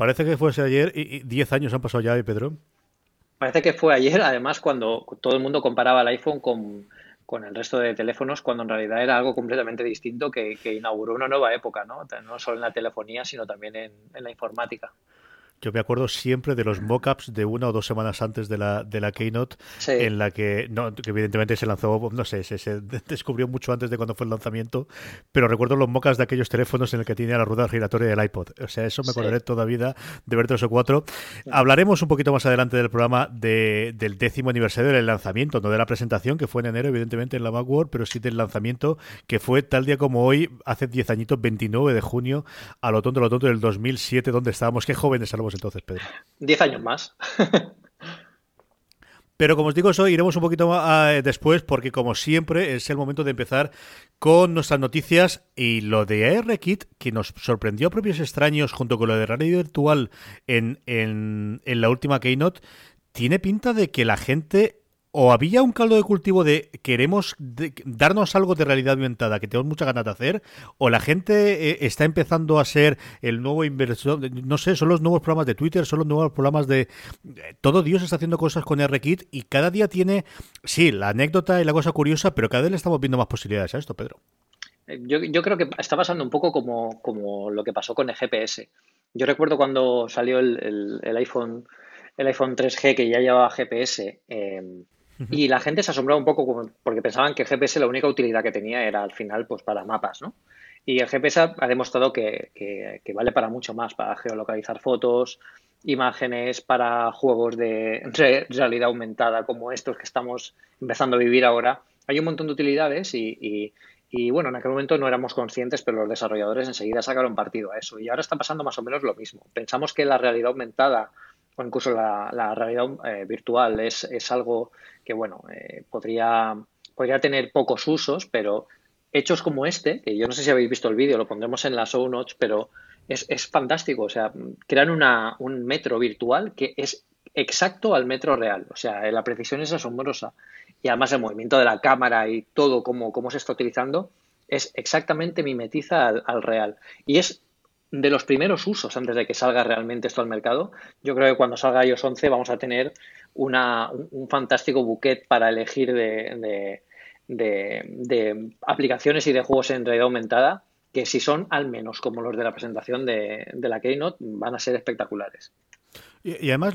Parece que fuese ayer y 10 años han pasado ya, ¿eh, Pedro? Parece que fue ayer, además, cuando todo el mundo comparaba el iPhone con, con el resto de teléfonos, cuando en realidad era algo completamente distinto que, que inauguró una nueva época, ¿no? No solo en la telefonía, sino también en, en la informática. Yo me acuerdo siempre de los mockups de una o dos semanas antes de la, de la Keynote, Sí. en la que, no, que evidentemente se lanzó, no sé, se, se descubrió mucho antes de cuando fue el lanzamiento, pero recuerdo los mockups de aquellos teléfonos en el que tenía la rueda giratoria del iPod. O sea, eso me Sí. acordaré toda vida de ver tres o cuatro. Hablaremos un poquito más adelante del programa de, del décimo aniversario del lanzamiento, no de la presentación, que fue en enero, evidentemente, en la Macworld, pero sí del lanzamiento, que fue tal día como hoy, hace 10 añitos, 29 de junio, a lo tonto, a lo tonto del 2007, donde estábamos. Qué jóvenes éramos entonces, Pedro. Diez años más. Pero como os digo, eso iremos un poquito ah, después porque como siempre es el momento de empezar con nuestras noticias y lo de ARKit que nos sorprendió a propios extraños junto con lo de realidad virtual en, en, en la última Keynote, tiene pinta de que la gente o había un caldo de cultivo de queremos darnos algo de realidad aumentada que tenemos muchas ganas de hacer, o la gente eh, está empezando a ser el nuevo inversor, no sé, son los nuevos programas de Twitter, son los nuevos programas de... eh, Todo Dios está haciendo cosas con RKit y cada día tiene, sí, la anécdota y la cosa curiosa, pero cada vez le estamos viendo más posibilidades a esto, Pedro. Yo, yo creo que está pasando un poco como, como lo que pasó con el GPS. Yo recuerdo cuando salió el, el- el iPhone, el iPhone 3G que ya llevaba GPS eh, y la gente se asombraba un poco porque pensaban que el GPS la única utilidad que tenía era al final pues para mapas, ¿no? Y el GPS ha, demostrado que, vale para mucho más, para geolocalizar fotos, imágenes, para juegos de re- realidad aumentada como estos que estamos empezando a vivir ahora. Hay un montón de utilidades y, y- y, bueno, en aquel momento no éramos conscientes, pero los desarrolladores enseguida sacaron partido a eso. Y ahora está pasando más o menos lo mismo. Pensamos que la realidad aumentada o incluso la, la realidad eh, virtual es, es algo que, bueno, eh, podría, podría tener pocos usos, pero hechos como este, que yo no sé si habéis visto el vídeo, lo pondremos en las show notes, pero es, es fantástico. O sea, crean una, un metro virtual que es exacto al metro real. O sea, la precisión es asombrosa. Y además el movimiento de la cámara y todo cómo, cómo se está utilizando es exactamente mimetiza al, al real. Y es de los primeros usos antes de que salga realmente esto al mercado. Yo creo que cuando salga iOS 11 vamos a tener una, un, fantástico buquet para elegir de, de, de, de aplicaciones y de juegos en realidad aumentada que si son al menos como los de la presentación de, de la Keynote van a ser espectaculares. Y, y además,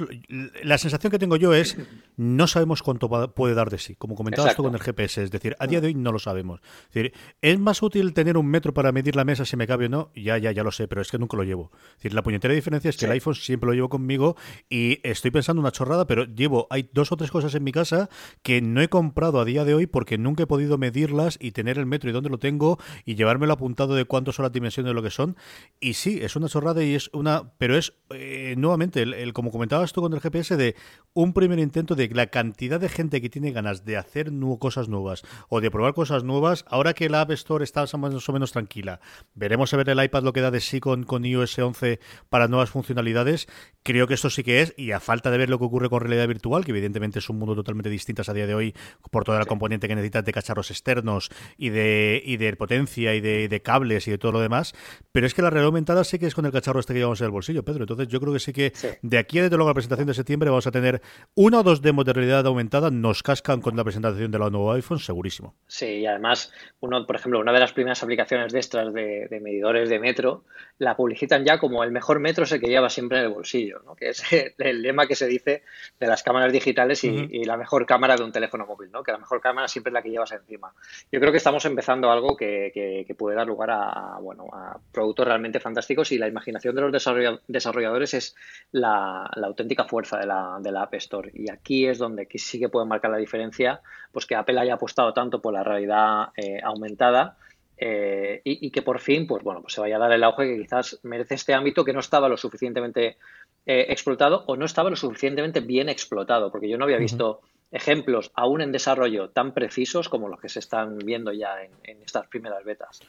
la sensación que tengo yo es, no sabemos cuánto va- puede dar de sí, como comentabas Exacto. tú con el GPS, es decir, a día de hoy no lo sabemos. Es decir, ¿es más útil tener un metro para medir la mesa si me cabe o no? Ya, ya, ya lo sé, pero es que nunca lo llevo. Es decir, la puñetera diferencia es que Sí. el iPhone siempre lo llevo conmigo y estoy pensando una chorrada, pero llevo, hay dos o tres cosas en mi casa que no he comprado a día de hoy porque nunca he podido medirlas y tener el metro y dónde lo tengo y llevármelo apuntado de cuántas son las dimensiones de lo que son. Y sí, es una chorrada y es una, pero es eh, nuevamente, el, el- como comentabas tú con el GPS, de un primer intento de la cantidad de gente que tiene ganas de hacer nu- cosas nuevas o de probar cosas nuevas, ahora que la App Store está más o menos tranquila. Veremos a ver el iPad lo que da de sí con, con iOS 11 para nuevas funcionalidades. Creo que esto sí que es, y a falta de ver lo que ocurre con realidad virtual, que evidentemente es un mundo totalmente distinto a día de hoy por toda la componente que necesitas de cacharros externos y de, y de potencia y de, de cables y de todo lo demás. Pero es que la realidad aumentada sí que es con el cacharro este que llevamos en el bolsillo, Pedro. Entonces yo creo que sí que Sí. de aquí desde luego la presentación de septiembre vamos a tener una o dos demos de realidad aumentada, nos cascan con la presentación de la nuevo iPhone, segurísimo. Sí, y además, uno, por ejemplo, una de las primeras aplicaciones de estas de, medidores de metro, la publicitan ya como el mejor metro es el que lleva siempre en el bolsillo, ¿no? que es el lema que se dice de las cámaras digitales y, la mejor cámara de un teléfono móvil, ¿no? que la mejor cámara siempre es la que llevas encima. Yo creo que estamos empezando algo que, puede dar lugar a, bueno, a productos realmente fantásticos y la imaginación de los desarrolladores es la, auténtica fuerza de la, de la App Store. Y aquí es donde sí que puede marcar la diferencia, pues que Apple haya apostado tanto por la realidad eh, aumentada. Eh, y, que por fin pues bueno pues se vaya a dar el auge que quizás merece este ámbito que no estaba lo suficientemente eh, explotado o no estaba lo suficientemente bien explotado porque yo no había visto ejemplos aún en desarrollo tan precisos como los que se están viendo ya en estas primeras betas.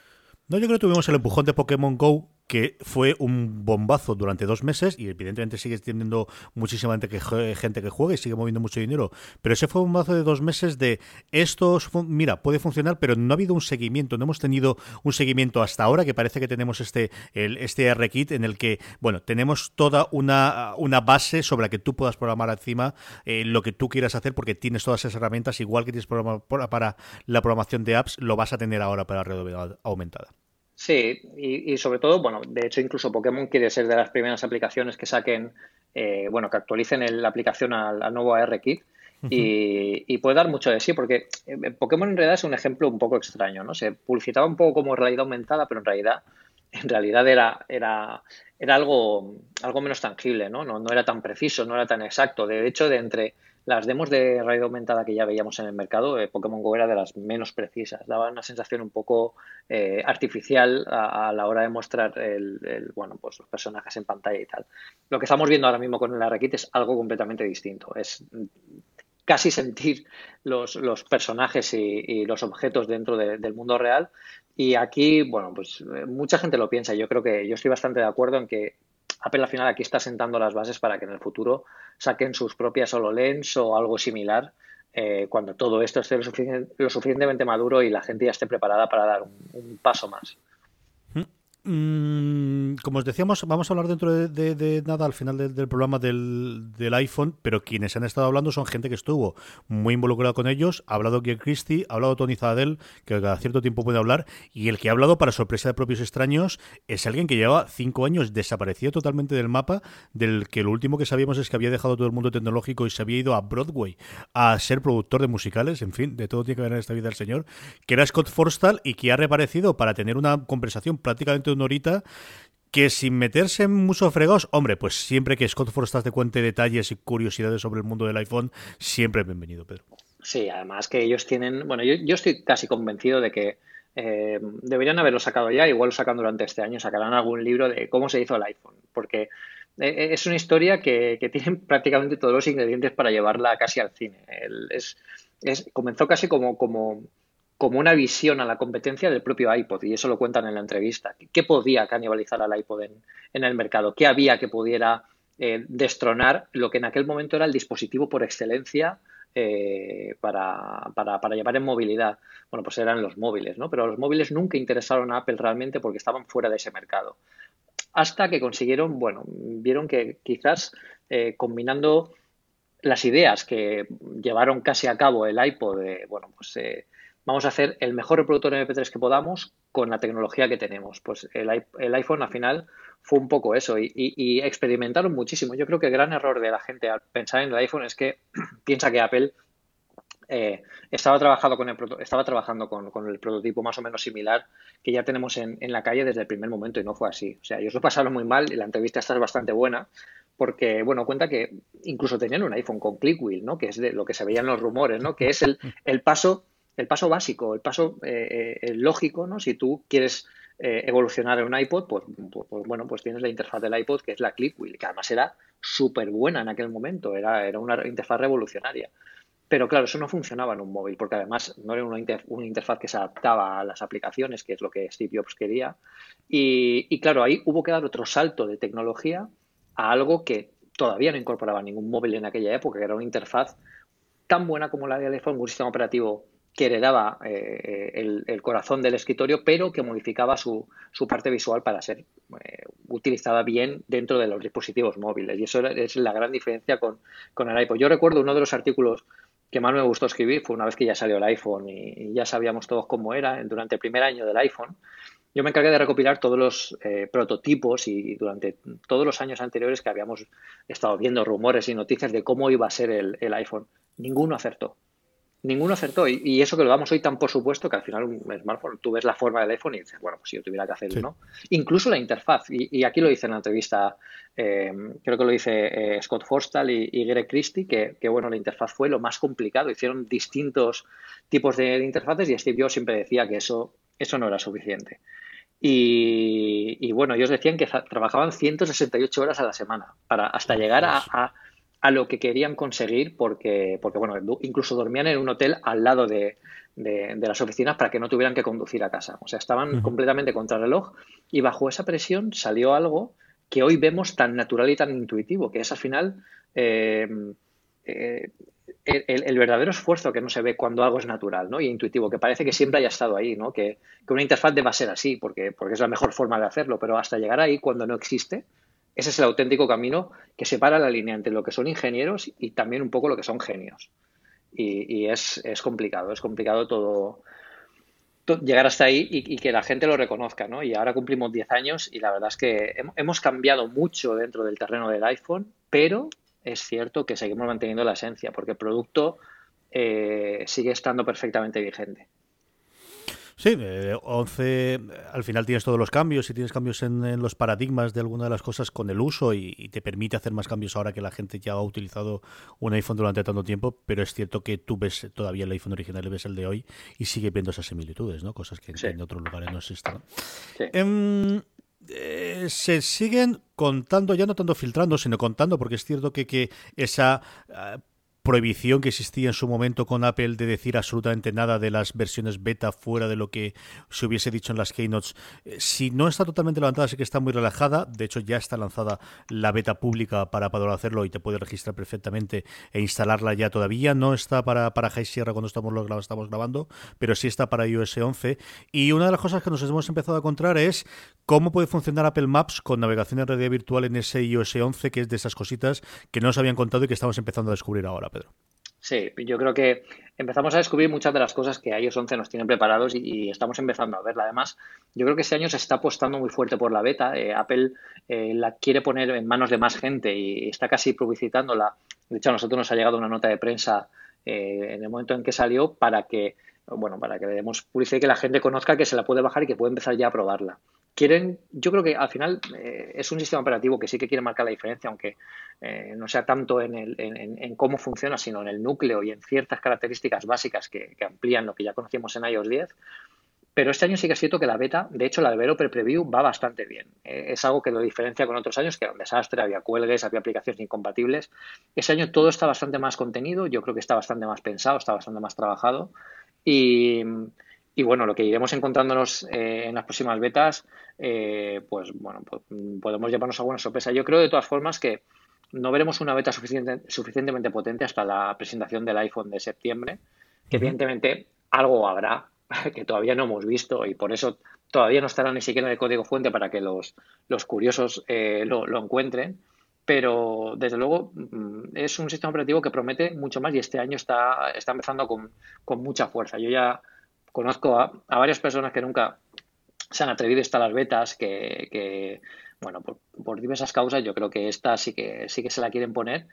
No, yo creo que tuvimos el empujón de Pokémon Go, que fue un bombazo durante dos meses y evidentemente sigue teniendo muchísima gente que, gente que juega y sigue moviendo mucho dinero. Pero ese fue un bombazo de dos meses de estos, mira, puede funcionar, pero no ha habido un seguimiento, no hemos tenido un seguimiento hasta ahora que parece que tenemos este, el, este R-Kit en el que, bueno, tenemos toda una, una base sobre la que tú puedas programar encima eh, lo que tú quieras hacer porque tienes todas esas herramientas, igual que tienes para, para la programación de apps, lo vas a tener ahora para la realidad aumentada. Sí, y, sobre todo, bueno, de hecho incluso Pokémon quiere ser de las primeras aplicaciones que saquen, eh, bueno, que actualicen la aplicación al, nuevo ARKit y, y, puede dar mucho de sí, porque eh, Pokémon en realidad es un ejemplo un poco extraño, ¿no? Se publicitaba un poco como realidad aumentada, pero en realidad, en realidad era, era, era algo, algo menos tangible, ¿no? ¿no? No era tan preciso, no era tan exacto. De hecho, de entre las demos de realidad aumentada que ya veíamos en el mercado, eh, Pokémon Go era de las menos precisas. Daba una sensación un poco eh, artificial a, la hora de mostrar el, bueno, pues los personajes en pantalla y tal. Lo que estamos viendo ahora mismo con el Arrakit es algo completamente distinto. Es casi sentir los, personajes y, los objetos dentro del mundo real. Y aquí, bueno, pues eh, mucha gente lo piensa. Yo creo que yo estoy bastante de acuerdo en que Apple al final aquí está sentando las bases para que en el futuro saquen sus propias HoloLens o algo similar eh, cuando todo esto esté lo, suficientemente maduro y la gente ya esté preparada para dar un paso más. Mm, como os decíamos, vamos a hablar dentro de, nada al final del programa del, iPhone, pero quienes han estado hablando son gente que estuvo muy involucrada con ellos. Ha hablado Gary Christie, ha hablado Tony Zadel, que cada cierto tiempo puede hablar, y el que ha hablado, para sorpresa de propios extraños, es alguien que lleva cinco años desaparecido totalmente del mapa, del que lo último que sabíamos es que había dejado todo el mundo tecnológico y se había ido a Broadway a ser productor de musicales, en fin, de todo tiene que ver en esta vida el señor, que era Scott Forstall y que ha reaparecido para tener una conversación prácticamente Norita que sin meterse en mucho fregados, hombre, pues siempre que Scott Forstall te cuente detalles y curiosidades sobre el mundo del iPhone, siempre bienvenido, Pedro. Sí, además que ellos tienen, bueno, yo, estoy casi convencido de que eh, deberían haberlo sacado ya, igual lo sacan durante este año, sacarán algún libro de cómo se hizo el iPhone, porque eh, eh, es una historia que, que tiene prácticamente todos los ingredientes para llevarla casi al cine. es, es, comenzó casi como, como como una visión a la competencia del propio iPod, y eso lo cuentan en la entrevista. ¿Qué podía canibalizar al iPod en, el mercado? ¿Qué había que pudiera eh, destronar lo que en aquel momento era el dispositivo por excelencia eh, para, para, llevar en movilidad? Bueno, pues eran los móviles, ¿no? Pero los móviles nunca interesaron a Apple realmente porque estaban fuera de ese mercado. Hasta que consiguieron, bueno, vieron que quizás eh, combinando las ideas que llevaron casi a cabo el iPod, bueno, pues vamos a hacer el mejor reproductor MP3 que podamos con la tecnología que tenemos. Pues el, iPhone al final fue un poco eso y, experimentaron muchísimo. Yo creo que el gran error de la gente al pensar en el iPhone es que piensa que Apple eh, estaba, trabajando con el, estaba trabajando con, el prototipo más o menos similar que ya tenemos en, la calle desde el primer momento y no fue así. O sea, ellos lo pasaron muy mal y la entrevista está bastante buena porque, bueno, cuenta que incluso tenían un iPhone con click wheel, ¿no? Que es de lo que se veían los rumores, ¿no? Que es el paso el paso básico, el paso eh, eh, lógico, ¿no? Si tú quieres eh, evolucionar en un iPod, pues, pues, pues, bueno, pues tienes la interfaz del iPod que es la ClickWheel, que además era súper buena en aquel momento, era, era una interfaz revolucionaria. Pero claro, eso no funcionaba en un móvil, porque además no era una, interfaz que se adaptaba a las aplicaciones, que es lo que Steve Jobs quería. Y, y, claro, ahí hubo que dar otro salto de tecnología a algo que todavía no incorporaba ningún móvil en aquella época, que era una interfaz tan buena como la del iPhone, un sistema operativo que heredaba eh, el, corazón del escritorio, pero que modificaba su, parte visual para ser eh, utilizada bien dentro de los dispositivos móviles. Y eso es la gran diferencia con, con, el iPod. Yo recuerdo uno de los artículos que más me gustó escribir fue una vez que ya salió el iPhone y, ya sabíamos todos cómo era durante el primer año del iPhone. Yo me encargué de recopilar todos los eh, prototipos y durante todos los años anteriores que habíamos estado viendo rumores y noticias de cómo iba a ser el iPhone. Ninguno acertó ninguno acertó. Y, eso que lo damos hoy tan por supuesto que al final un smartphone, tú ves la forma del iPhone y dices, bueno, pues si yo tuviera que hacerlo, ¿no? Incluso la interfaz, y, aquí lo dice en la entrevista, eh, creo que lo dice eh, Scott Forstall y, Greg Christie, que, bueno, la interfaz fue lo más complicado. Hicieron distintos tipos de, interfaces y Steve Jobs siempre decía que eso, eso no era suficiente. Y, bueno, ellos decían que trabajaban 168 horas a la semana para hasta llegar a a lo que querían conseguir porque, porque bueno, incluso dormían en un hotel al lado de, de, las oficinas para que no tuvieran que conducir a casa. O sea, estaban completamente contra el reloj y bajo esa presión salió algo que hoy vemos tan natural y tan intuitivo, que es al final eh, eh, el, verdadero esfuerzo que no se ve cuando algo es natural ¿no? y intuitivo, que parece que siempre haya estado ahí, ¿no? que, que una interfaz deba ser así, porque, porque es la mejor forma de hacerlo, pero hasta llegar ahí cuando no existe, ese es el auténtico camino que separa la línea entre lo que son ingenieros y también un poco lo que son genios. Y, es, complicado, es complicado todo, llegar hasta ahí y, que la gente lo reconozca, ¿no? Y ahora cumplimos 10 años y la verdad es que hemos cambiado mucho dentro del terreno del iPhone, pero es cierto que seguimos manteniendo la esencia, porque el producto eh, sigue estando perfectamente vigente. Sí, 11, al final tienes todos los cambios y tienes cambios en, los paradigmas de alguna de las cosas con el uso y, te permite hacer más cambios ahora que la gente ya ha utilizado un iPhone durante tanto tiempo, pero es cierto que tú ves todavía el iPhone original y ves el de hoy y sigue viendo esas similitudes, ¿no? Cosas que en otros lugares no existen. Em, eh, se siguen contando, ya no tanto filtrando, sino contando, porque es cierto que, que esa ah, prohibición que existía en su momento con Apple de decir absolutamente nada de las versiones beta fuera de lo que se hubiese dicho en las keynotes. Eh, si no está totalmente levantada, sí que está muy relajada. De hecho, ya está lanzada la beta pública para poder hacerlo y te puedes registrar perfectamente e instalarla ya todavía. No está para, para High Sierra cuando estamos, lo, estamos grabando, pero sí está para iOS 11. Y una de las cosas que nos hemos empezado a encontrar es cómo puede funcionar Apple Maps con navegación en realidad virtual en ese iOS 11, que es de esas cositas que no nos habían contado y que estamos empezando a descubrir ahora. Sí, yo creo que empezamos a descubrir muchas de las cosas que iOS 11 nos tienen preparados y, estamos empezando a verla. Además, yo creo que este año se está apostando muy fuerte por la beta. Eh, Apple eh, la quiere poner en manos de más gente y está casi publicitándola. De hecho, a nosotros nos ha llegado una nota de prensa eh, en el momento en que salió para que, bueno, para que le demos publicidad y que la gente conozca que se la puede bajar y que puede empezar ya a probarla quieren, yo creo que al final eh, es un sistema operativo que sí que quiere marcar la diferencia, aunque eh, no sea tanto en, el, en, cómo funciona, sino en el núcleo y en ciertas características básicas que, amplían lo que ya conocíamos en iOS 10. Pero este año sí que es cierto que la beta, de hecho la Developer Preview va bastante bien. Eh, es algo que lo diferencia con otros años, que era un desastre, había cuelgues, había aplicaciones incompatibles. Este año todo está bastante más contenido, yo creo que está bastante más pensado, está bastante más trabajado. Y, y bueno, lo que iremos encontrándonos eh, en las próximas betas, eh, pues bueno, podemos llevarnos alguna sorpresa. Yo creo de todas formas que no veremos una beta suficiente, suficientemente potente hasta la presentación del iPhone de septiembre, que evidentemente algo habrá que todavía no hemos visto y por eso todavía no estará ni siquiera en el código fuente para que los, los curiosos eh, lo, encuentren. Pero desde luego mm, es un sistema operativo que promete mucho más y este año está, está empezando con, con mucha fuerza. Yo ya conozco a, varias personas que nunca se han atrevido a instalar betas, que, bueno, por, diversas causas, yo creo que esta sí que sí que se la quieren poner.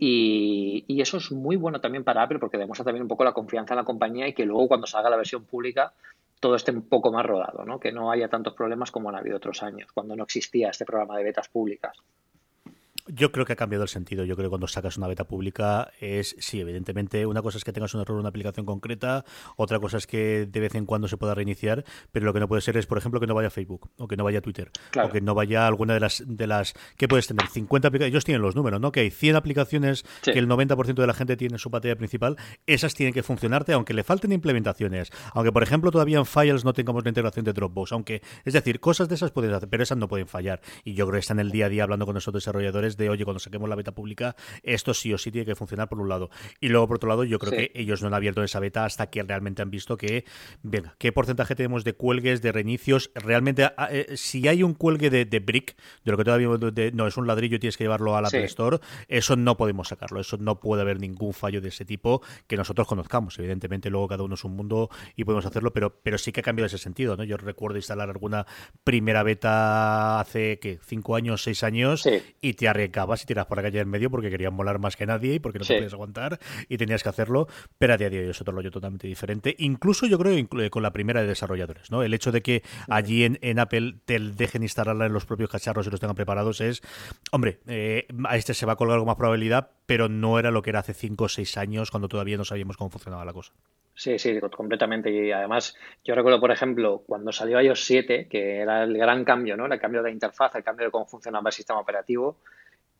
Y, y, eso es muy bueno también para Apple porque demuestra también un poco la confianza en la compañía y que luego cuando salga la versión pública todo esté un poco más rodado, ¿no? que no haya tantos problemas como han habido otros años, cuando no existía este programa de betas públicas. Yo creo que ha cambiado el sentido. Yo creo que cuando sacas una beta pública es, sí, evidentemente, una cosa es que tengas un error en una aplicación concreta, otra cosa es que de vez en cuando se pueda reiniciar, pero lo que no puede ser es, por ejemplo, que no vaya Facebook, o que no vaya Twitter, o que no vaya alguna de las, de las ¿qué puedes tener? 50 aplicaciones, ellos tienen los números, ¿no? Que hay 100 aplicaciones que el 90% de la gente tiene en su pantalla principal, esas tienen que funcionarte, aunque le falten implementaciones, aunque, por ejemplo, todavía en Files no tengamos la integración de Dropbox, aunque, es decir, cosas de esas puedes hacer, pero esas no pueden fallar. Y yo creo que están el día a día hablando con esos desarrolladores de, oye, cuando saquemos la beta pública, esto sí o sí tiene que funcionar por un lado. Y luego, por otro lado, yo creo que ellos no han abierto esa beta hasta que realmente han visto que, venga, ¿qué porcentaje tenemos de cuelgues, de reinicios? Realmente, ah, eh, si hay un cuelgue de, brick, de lo que todavía no es un ladrillo y tienes que llevarlo a la Play Store, eso no podemos sacarlo. Eso no puede haber ningún fallo de ese tipo que nosotros conozcamos. Evidentemente, luego cada uno es un mundo y podemos hacerlo, pero, pero sí que ha cambiado ese sentido. ¿no? Yo recuerdo instalar alguna primera beta hace, ¿qué? Cinco años, seis años, y te y tiras por la calle en medio porque querían molar más que nadie y porque no te podías aguantar y tenías que hacerlo. Pero a día de hoy es otro rollo totalmente diferente. Incluso yo creo con la primera de desarrolladores. ¿no? El hecho de que allí en, Apple te dejen instalarla en los propios cacharros y los tengan preparados es, hombre, eh, a este se va a colgar algo más probabilidad, pero no era lo que era hace cinco o seis años cuando todavía no sabíamos cómo funcionaba la cosa. Sí, sí, completamente. Y además, yo recuerdo, por ejemplo, cuando salió iOS 7, que era el gran cambio, ¿no? El cambio de interfaz, el cambio de cómo funcionaba el sistema operativo,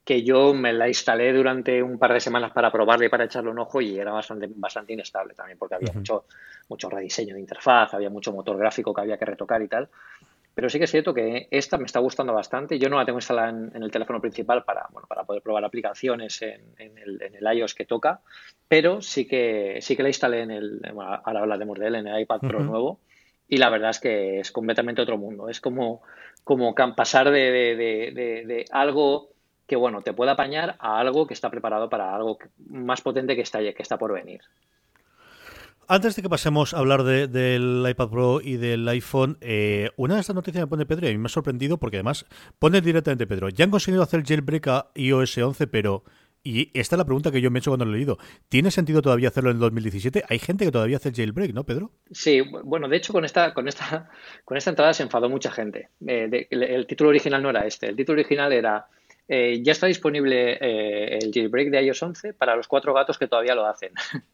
que yo me la instalé durante un par de semanas para probarla y para echarle un ojo y era bastante, bastante inestable también, porque había mucho, mucho rediseño de interfaz, había mucho motor gráfico que había que retocar y tal. Pero sí que es cierto que esta me está gustando bastante. Yo no la tengo instalada en, el teléfono principal para, bueno, para poder probar aplicaciones en, el, en, el, iOS que toca, pero sí que, sí que la instalé en el, bueno, ahora hablaremos de él, en el iPad Pro nuevo, y la verdad es que es completamente otro mundo. Es como, como pasar de, de, algo que bueno, te puede apañar a algo que está preparado para algo más potente que está, que está por venir. Antes de que pasemos a hablar del iPad Pro y del iPhone, eh, una de estas noticias me pone Pedro y a mí me ha sorprendido porque además pone directamente Pedro. Ya han conseguido hacer jailbreak a iOS 11, pero y esta es la pregunta que yo me he hecho cuando lo he leído. ¿Tiene sentido todavía hacerlo en 2017? Hay gente que todavía hace el jailbreak, ¿no, Pedro? Sí, bueno, de hecho con esta, con esta, con esta entrada se enfadó mucha gente. Eh, el, título original no era este. El título original era eh, ya está disponible eh, el jailbreak de iOS 11 para los cuatro gatos que todavía lo hacen.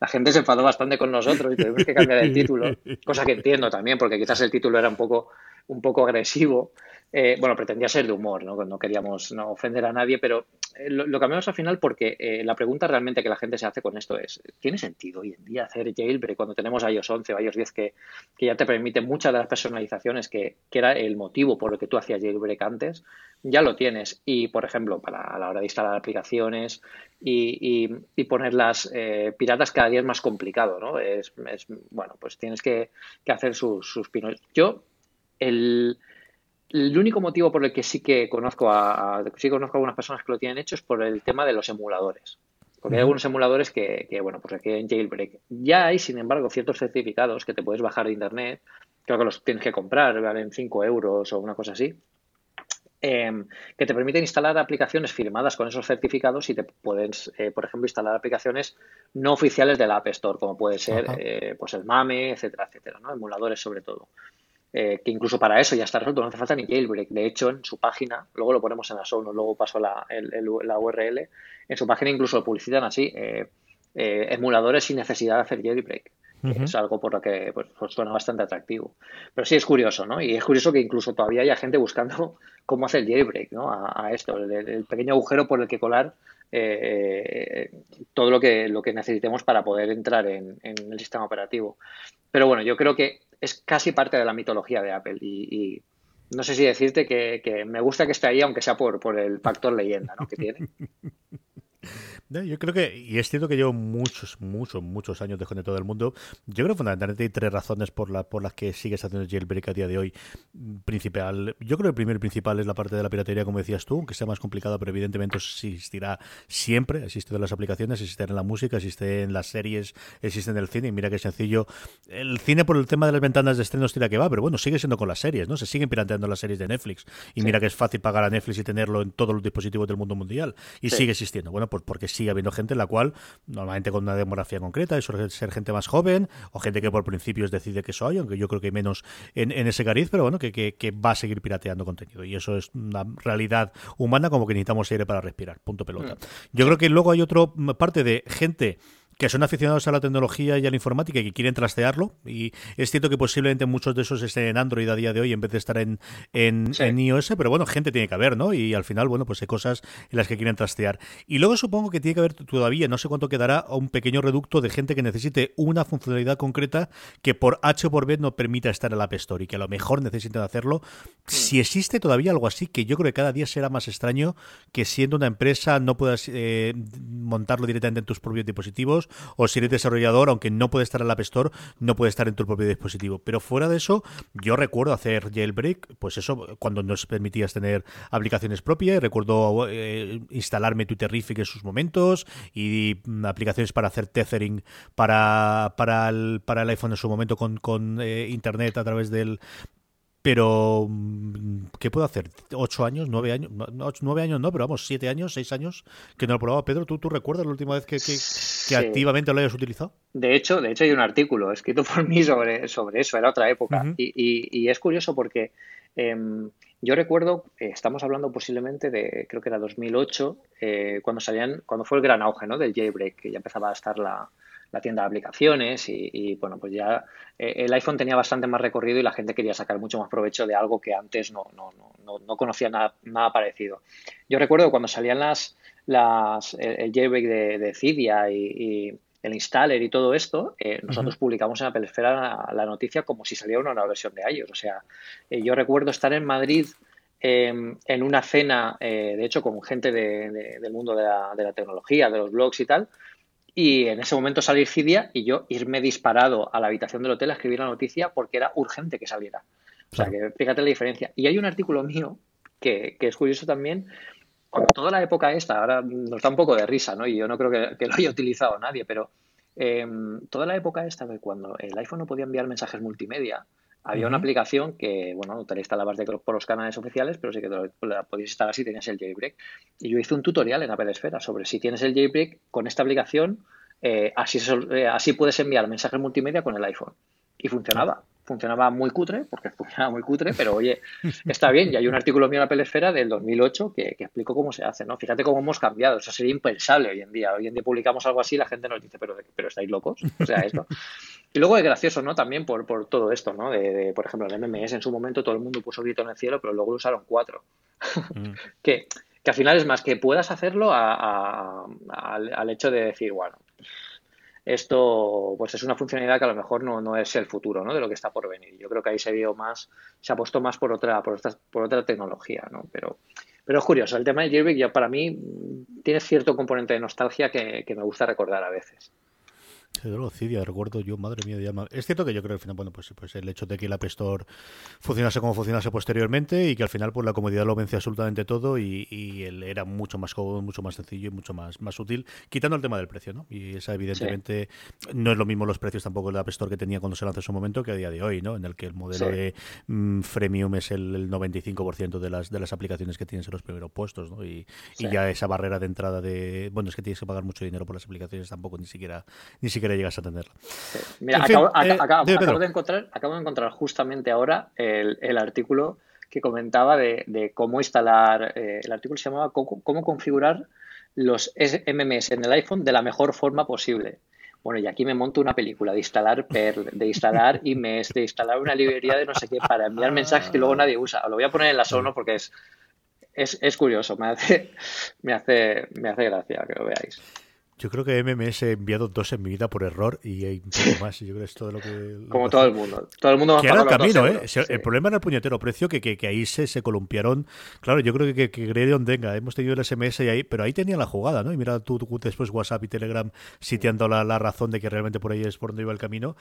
La gente se enfadó bastante con nosotros y tuvimos que cambiar el título, cosa que entiendo también, porque quizás el título era un poco, un poco agresivo. Eh, bueno, pretendía ser de humor, ¿no? No queríamos no ofender a nadie, pero lo, cambiamos al final porque la pregunta realmente que la gente se hace con esto es, ¿tiene sentido hoy en día hacer jailbreak cuando tenemos iOS 11 o iOS 10 que, que ya te permite muchas de las personalizaciones que, que, era el motivo por el que tú hacías jailbreak antes? ya lo tienes. Y, por ejemplo, para a la hora de instalar aplicaciones y, y, ponerlas eh, piratas cada día es más complicado, ¿no? Es, bueno, pues tienes que, hacer sus, sus pinos. Yo, el, el único motivo por el que sí que conozco a, sí conozco a algunas personas que lo tienen hecho es por el tema de los emuladores. Porque hay algunos emuladores que, que, bueno, pues requieren jailbreak. Ya hay, sin embargo, ciertos certificados que te puedes bajar de internet. Creo que los tienes que comprar, valen 5 euros o una cosa así Em, que te permiten instalar aplicaciones firmadas con esos certificados y te pueden, eh, por ejemplo, instalar aplicaciones no oficiales de la App Store, como puede ser eh, pues el MAME, etcétera, etcétera, ¿no? emuladores sobre todo. Eh, que incluso para eso ya está resuelto, no hace falta ni jailbreak. De hecho, en su página, luego lo ponemos en la show, luego paso la, la URL, en su página incluso lo publicitan así, emuladores sin necesidad de hacer jailbreak. Es algo por lo que pues, pues, suena bastante atractivo. Pero sí es curioso, ¿no? Y es curioso que incluso todavía haya gente buscando cómo hacer el jailbreak, ¿no? A, esto, el, pequeño agujero por el que colar eh, todo lo que, lo que necesitemos para poder entrar en, el sistema operativo. Pero bueno, yo creo que es casi parte de la mitología de Apple y, no sé si decirte que, me gusta que esté ahí, aunque sea por, por el factor leyenda que tiene. Yo creo que, y es cierto que llevo muchos, muchos, muchos años de todo el mundo. Yo creo que fundamentalmente hay tres razones por, la, por las que sigues haciendo jailbreak a día de hoy. Principal, yo creo que el primer principal es la parte de la piratería, como decías tú, aunque sea más complicada, pero evidentemente existirá siempre. Existe en las aplicaciones, existe en la música, existe en las series, existe en el cine. Y mira qué sencillo. El cine, por el tema de las ventanas de estrenos, tira que va, pero bueno, sigue siendo con las series, ¿no? Se siguen pirateando las series de Netflix. Y mira que es fácil pagar a Netflix y tenerlo en todos los dispositivos del mundo mundial. Y sigue existiendo. Bueno, pues porque sigue habiendo gente en la cual, normalmente con una demografía concreta, suele ser gente más joven o gente que por principios decide que soy, aunque yo creo que hay menos en, ese cariz, pero bueno, que, que, va a seguir pirateando contenido. Y eso es una realidad humana como que necesitamos aire para respirar. Punto pelota. Mm. Yo creo que luego hay otra parte de gente que son aficionados a la tecnología y a la informática y que quieren trastearlo. Y es cierto que posiblemente muchos de esos estén en Android a día de hoy en vez de estar en, en, iOS, pero bueno, gente tiene que haber, ¿no? Y al final, bueno, pues hay cosas en las que quieren trastear. Y luego supongo que tiene que haber todavía, no sé cuánto quedará, un pequeño reducto de gente que necesite una funcionalidad concreta que por H o por B no permita estar en la App Store y que a lo mejor necesiten hacerlo. Si existe todavía algo así, que yo creo que cada día será más extraño que siendo una empresa no puedas eh, montarlo directamente en tus propios dispositivos o si eres desarrollador, aunque no puede estar en la App Store, no puede estar en tu propio dispositivo. Pero fuera de eso, yo recuerdo hacer jailbreak, pues eso, cuando nos permitías tener aplicaciones propias, recuerdo eh, instalarme Twitterific en sus momentos y aplicaciones para hacer tethering para, para, el, para el iPhone en su momento con, con eh, internet a través del, pero, mm, ¿qué puedo hacer? ¿Ocho años? ¿Nueve años? No, nueve años no, pero vamos, siete años, seis años que no lo probaba. Pedro, ¿tú, tú recuerdas la última vez que, que, activamente lo hayas utilizado? De hecho, de hecho hay un artículo escrito por mí sobre, sobre eso, era otra época. y, y, es curioso porque em, yo recuerdo, eh, estamos hablando posiblemente de, creo que era 2008, eh, cuando salían, cuando fue el gran auge ¿no? del jailbreak, que ya empezaba a estar la, la tienda de aplicaciones y, bueno, pues ya eh, el iPhone tenía bastante más recorrido y la gente quería sacar mucho más provecho de algo que antes no, no, no, no conocía nada, nada, parecido. Yo recuerdo cuando salían las, las el, jailbreak de, de Cydia y, el installer y todo esto, eh, nosotros publicamos en Apple Esfera la, noticia como si saliera una nueva versión de iOS. O sea, eh, yo recuerdo estar en Madrid em, en una cena, de hecho, con gente del mundo de la, de la, tecnología, de los blogs y tal, y en ese momento salir Cydia y yo irme disparado a la habitación del hotel a escribir la noticia porque era urgente que saliera. O sea, que fíjate la diferencia. Y hay un artículo mío que, es curioso también. Cuando toda la época esta, ahora nos da un poco de risa, ¿no? Y yo no creo que, lo haya utilizado nadie, pero em, toda la época esta de cuando el iPhone no podía enviar mensajes multimedia, había una aplicación que, bueno, no te la instalabas de, por los canales oficiales, pero sí que la podías instalar si tenías el jailbreak. Y yo hice un tutorial en Apple Esfera sobre si tienes el jailbreak con esta aplicación, eh, así, eh, así puedes enviar mensajes multimedia con el iPhone. Y funcionaba funcionaba muy cutre, porque funcionaba muy cutre, pero oye, está bien. Y hay un artículo mío en la Pelesfera del 2008 que, que explico cómo se hace, ¿no? Fíjate cómo hemos cambiado. Eso sería impensable hoy en día. Hoy en día publicamos algo así y la gente nos dice, pero, pero estáis locos. O sea, esto. Y luego es gracioso, ¿no? También por, por todo esto, ¿no? De, por ejemplo, el MMS en su momento todo el mundo puso grito en el cielo, pero luego lo usaron cuatro. Mm. que, que al final es más que puedas hacerlo al, al hecho de decir, bueno, esto pues es una funcionalidad que a lo mejor no, no, es el futuro ¿no? de lo que está por venir. Yo creo que ahí se vio más, se apostó más por otra, por otra, por otra tecnología, ¿no? Pero, pero es curioso, el tema del jailbreak ya para mí tiene cierto componente de nostalgia que me gusta recordar a veces. Cidia, recuerdo yo, madre mía. Es cierto que yo creo que al final, bueno, pues, pues el hecho de que el App Store funcionase como funcionase posteriormente y que al final pues la comodidad lo vence absolutamente todo y, y él era mucho más cómodo, mucho más sencillo y mucho más, más útil, quitando el tema del precio, ¿no? Y esa evidentemente no es lo mismo los precios tampoco el App Store que tenía cuando se lanzó en su momento que a día de hoy, ¿no? En el que el modelo de mm, freemium es el, 95% de las, de las aplicaciones que tienes en los primeros puestos, ¿no? Y, y ya esa barrera de entrada de, bueno, es que tienes que pagar mucho dinero por las aplicaciones tampoco ni siquiera, ni siquiera llegas a tenerlo. Mira, acabo, de encontrar, acabo de encontrar justamente ahora el, artículo que comentaba de, cómo instalar, eh, el artículo se llamaba cómo, configurar los MMS en el iPhone de la mejor forma posible. Bueno, y aquí me monto una película de instalar Perl, de instalar IMES, de instalar una librería de no sé qué para enviar mensajes que luego nadie usa. Lo voy a poner en la sono porque es, es, es curioso, me hace, me, hace, me hace gracia que lo veáis. Yo creo que MMS he enviado dos en mi vida por error y hay un poco más. Y yo creo que es todo lo que. Como todo el mundo. Todo el mundo que era el camino, ¿eh? El problema era el puñetero precio, que, que, que ahí se, se, columpiaron. Claro, yo creo que, que, Gredion tenga. Hemos tenido el SMS y ahí, pero ahí tenía la jugada, ¿no? Y mira tú, después WhatsApp y Telegram sitiando la, la razón de que realmente por ahí es por donde iba el camino.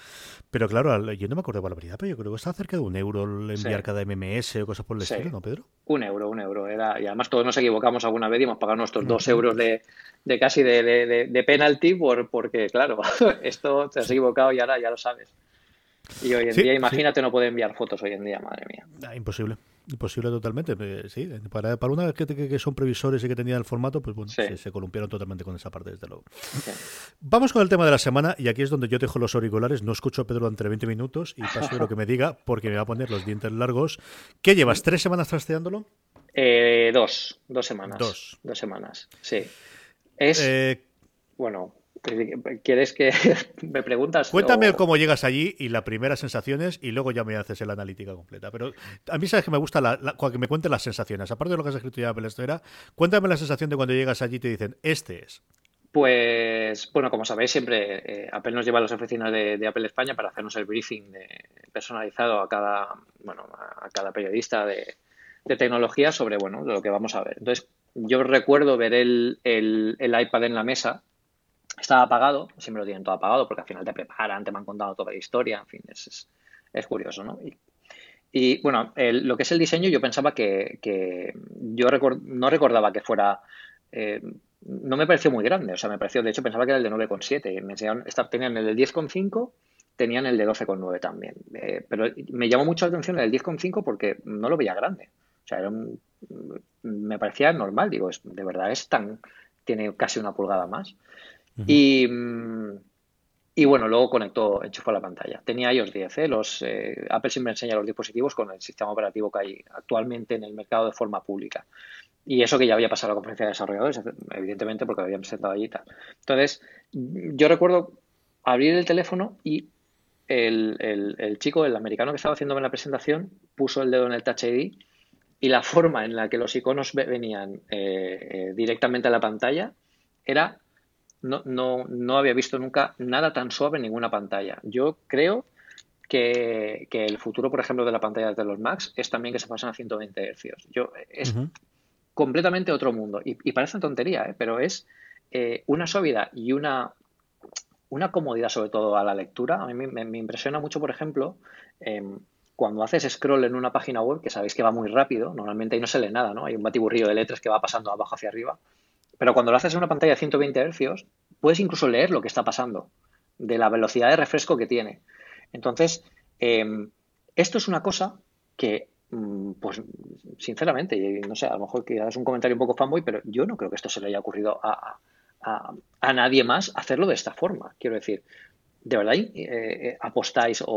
Pero claro, yo no me acuerdo de la verdad, pero yo creo que estaba cerca de un euro enviar cada MMS o cosas por el estilo, ¿no, Pedro? Un euro, un euro. Era, y además todos nos equivocamos alguna vez y hemos pagado nuestros dos euros de, de casi de, de, de penalty por, porque, claro, esto te has equivocado y ahora ya lo sabes. Y hoy en día, imagínate, no puede enviar fotos hoy en día, madre mía. Ah, imposible. Imposible totalmente. Eh, sí, para, para una vez que, que, son previsores y que tenían el formato, pues bueno, se, columpiaron totalmente con esa parte, desde luego. Vamos con el tema de la semana, y aquí es donde yo dejo los auriculares, no escucho a Pedro durante 20 minutos y paso de lo que me diga, porque me va a poner los dientes largos. ¿Qué llevas? ¿Tres semanas trasteándolo? Eh, dos, dos semanas. Dos. Dos semanas, sí. Es, eh, bueno, ¿Quieres que me preguntas? Cuéntame cómo llegas allí y las primeras sensaciones y luego ya me haces la analítica completa. Pero a mí sabes que me gusta la, que me cuentes las sensaciones. Aparte de lo que has escrito ya en Store, cuéntame la sensación de cuando llegas allí y te dicen, este es. Pues, bueno, como sabéis, siempre eh, Apple nos lleva a las oficinas de, Apple España para hacernos el briefing personalizado a cada, bueno, a cada periodista de, tecnología sobre, bueno, lo que vamos a ver. Entonces, yo recuerdo ver el, el, iPad en la mesa, estaba apagado, siempre lo tienen todo apagado porque al final te preparan, te me han contado toda la historia, en fin, es, es, curioso, ¿no? Y, bueno, lo que es el diseño, yo pensaba que, que yo no recordaba que fuera eh, no me pareció muy grande, o sea, me pareció, de hecho, pensaba que era el de 9,7. Me enseñaron, tenían el de 10,5, tenían el de 12,9 también. Eh, pero me llamó mucho la atención el del 10,5 porque no lo veía grande. O sea, era me parecía normal, digo, es, de verdad es tan, tiene casi una pulgada más. Y. Y bueno, luego conectó, enchufó la pantalla. Tenía iOS 10. ¿eh? Los, eh, Apple siempre enseña los dispositivos con el sistema operativo que hay actualmente en el mercado de forma pública. Y eso que ya había pasado la conferencia de desarrolladores, evidentemente, porque lo habían presentado allí tal. Entonces, yo recuerdo abrir el teléfono y el, chico, el americano que estaba haciéndome la presentación, puso el dedo en el Touch ID y la forma en la que los iconos venían eh, eh, directamente a la pantalla era. No, no, no había visto nunca nada tan suave en ninguna pantalla. Yo creo que, el futuro, por ejemplo, de la pantalla de los Macs es también que se pasan a 120 Hz. Yo, es, completamente otro mundo. Y, parece tontería, ¿eh? pero es eh, una suavidad y una, una comodidad, sobre todo a la lectura. A mí me, impresiona mucho, por ejemplo, em, cuando haces scroll en una página web, que sabéis que va muy rápido, normalmente ahí no se lee nada, ¿no? Hay un batiburrillo de letras que va pasando abajo hacia arriba. Pero cuando lo haces en una pantalla de 120 Hz, puedes incluso leer lo que está pasando, de la velocidad de refresco que tiene. Entonces, em, esto es una cosa que Mm, pues sinceramente, no sé, a lo mejor que es un comentario un poco fanboy, pero yo no creo que esto se le haya ocurrido a, a, nadie más hacerlo de esta forma. Quiero decir, ¿de verdad eh, eh, apostáis o,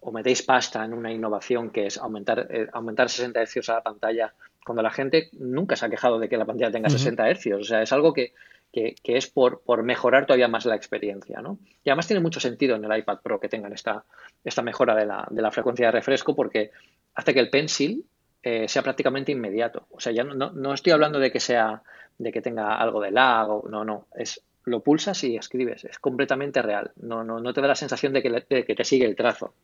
o, metéis pasta en una innovación que es aumentar, eh, aumentar 60 Hz a la pantalla cuando la gente nunca se ha quejado de que la pantalla tenga 60 Hz? O sea, es algo que, que, es por, por, mejorar todavía más la experiencia. ¿no? Y además tiene mucho sentido en el iPad Pro que tengan esta, esta mejora de la, de la frecuencia de refresco porque hace que el pencil eh, sea prácticamente inmediato. O sea, ya no, no, estoy hablando de que sea, de que tenga algo de lag, o, no, no, es lo pulsas y escribes, es completamente real. No, no, no te da la sensación de que, que te sigue el trazo.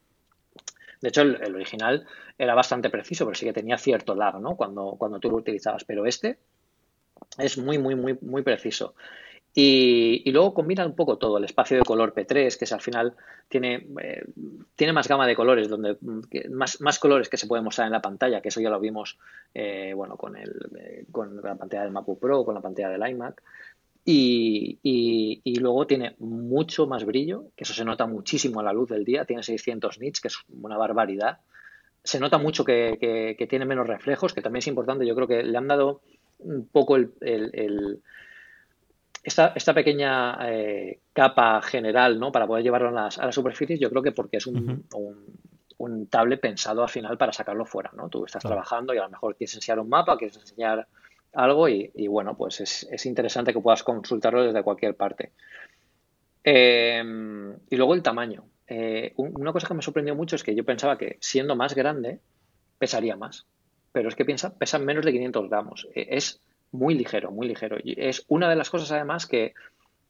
De hecho, el, original era bastante preciso, pero sí que tenía cierto lag, ¿no? Cuando, cuando tú lo utilizabas. Pero este es muy, muy, muy, muy preciso. Y, luego combina un poco todo, el espacio de color P3, que es al final tiene, eh, tiene más gama de colores, donde más, más, colores que se pueden mostrar en la pantalla, que eso ya lo vimos eh, bueno, con, el, eh, con la pantalla del MacBook Pro, con la pantalla del iMac. Y, y, luego tiene mucho más brillo, que eso se nota muchísimo a la luz del día, tiene 600 nits, que es una barbaridad. Se nota mucho que, que, tiene menos reflejos, que también es importante, yo creo que le han dado un poco el esta, esta pequeña eh, capa general, ¿no? Para poder llevarlo a las, a las superficies, yo creo que porque es un, un, tablet pensado al final para sacarlo fuera, ¿no? Tú estás trabajando y a lo mejor quieres enseñar un mapa, quieres enseñar algo y, bueno, pues es, es, interesante que puedas consultarlo desde cualquier parte. Em, y luego el tamaño. Eh, una cosa que me sorprendió mucho es que yo pensaba que siendo más grande pesaría más, pero es que piensa, pesan menos de 500 gramos. E, es muy ligero, muy ligero. Y es una de las cosas además que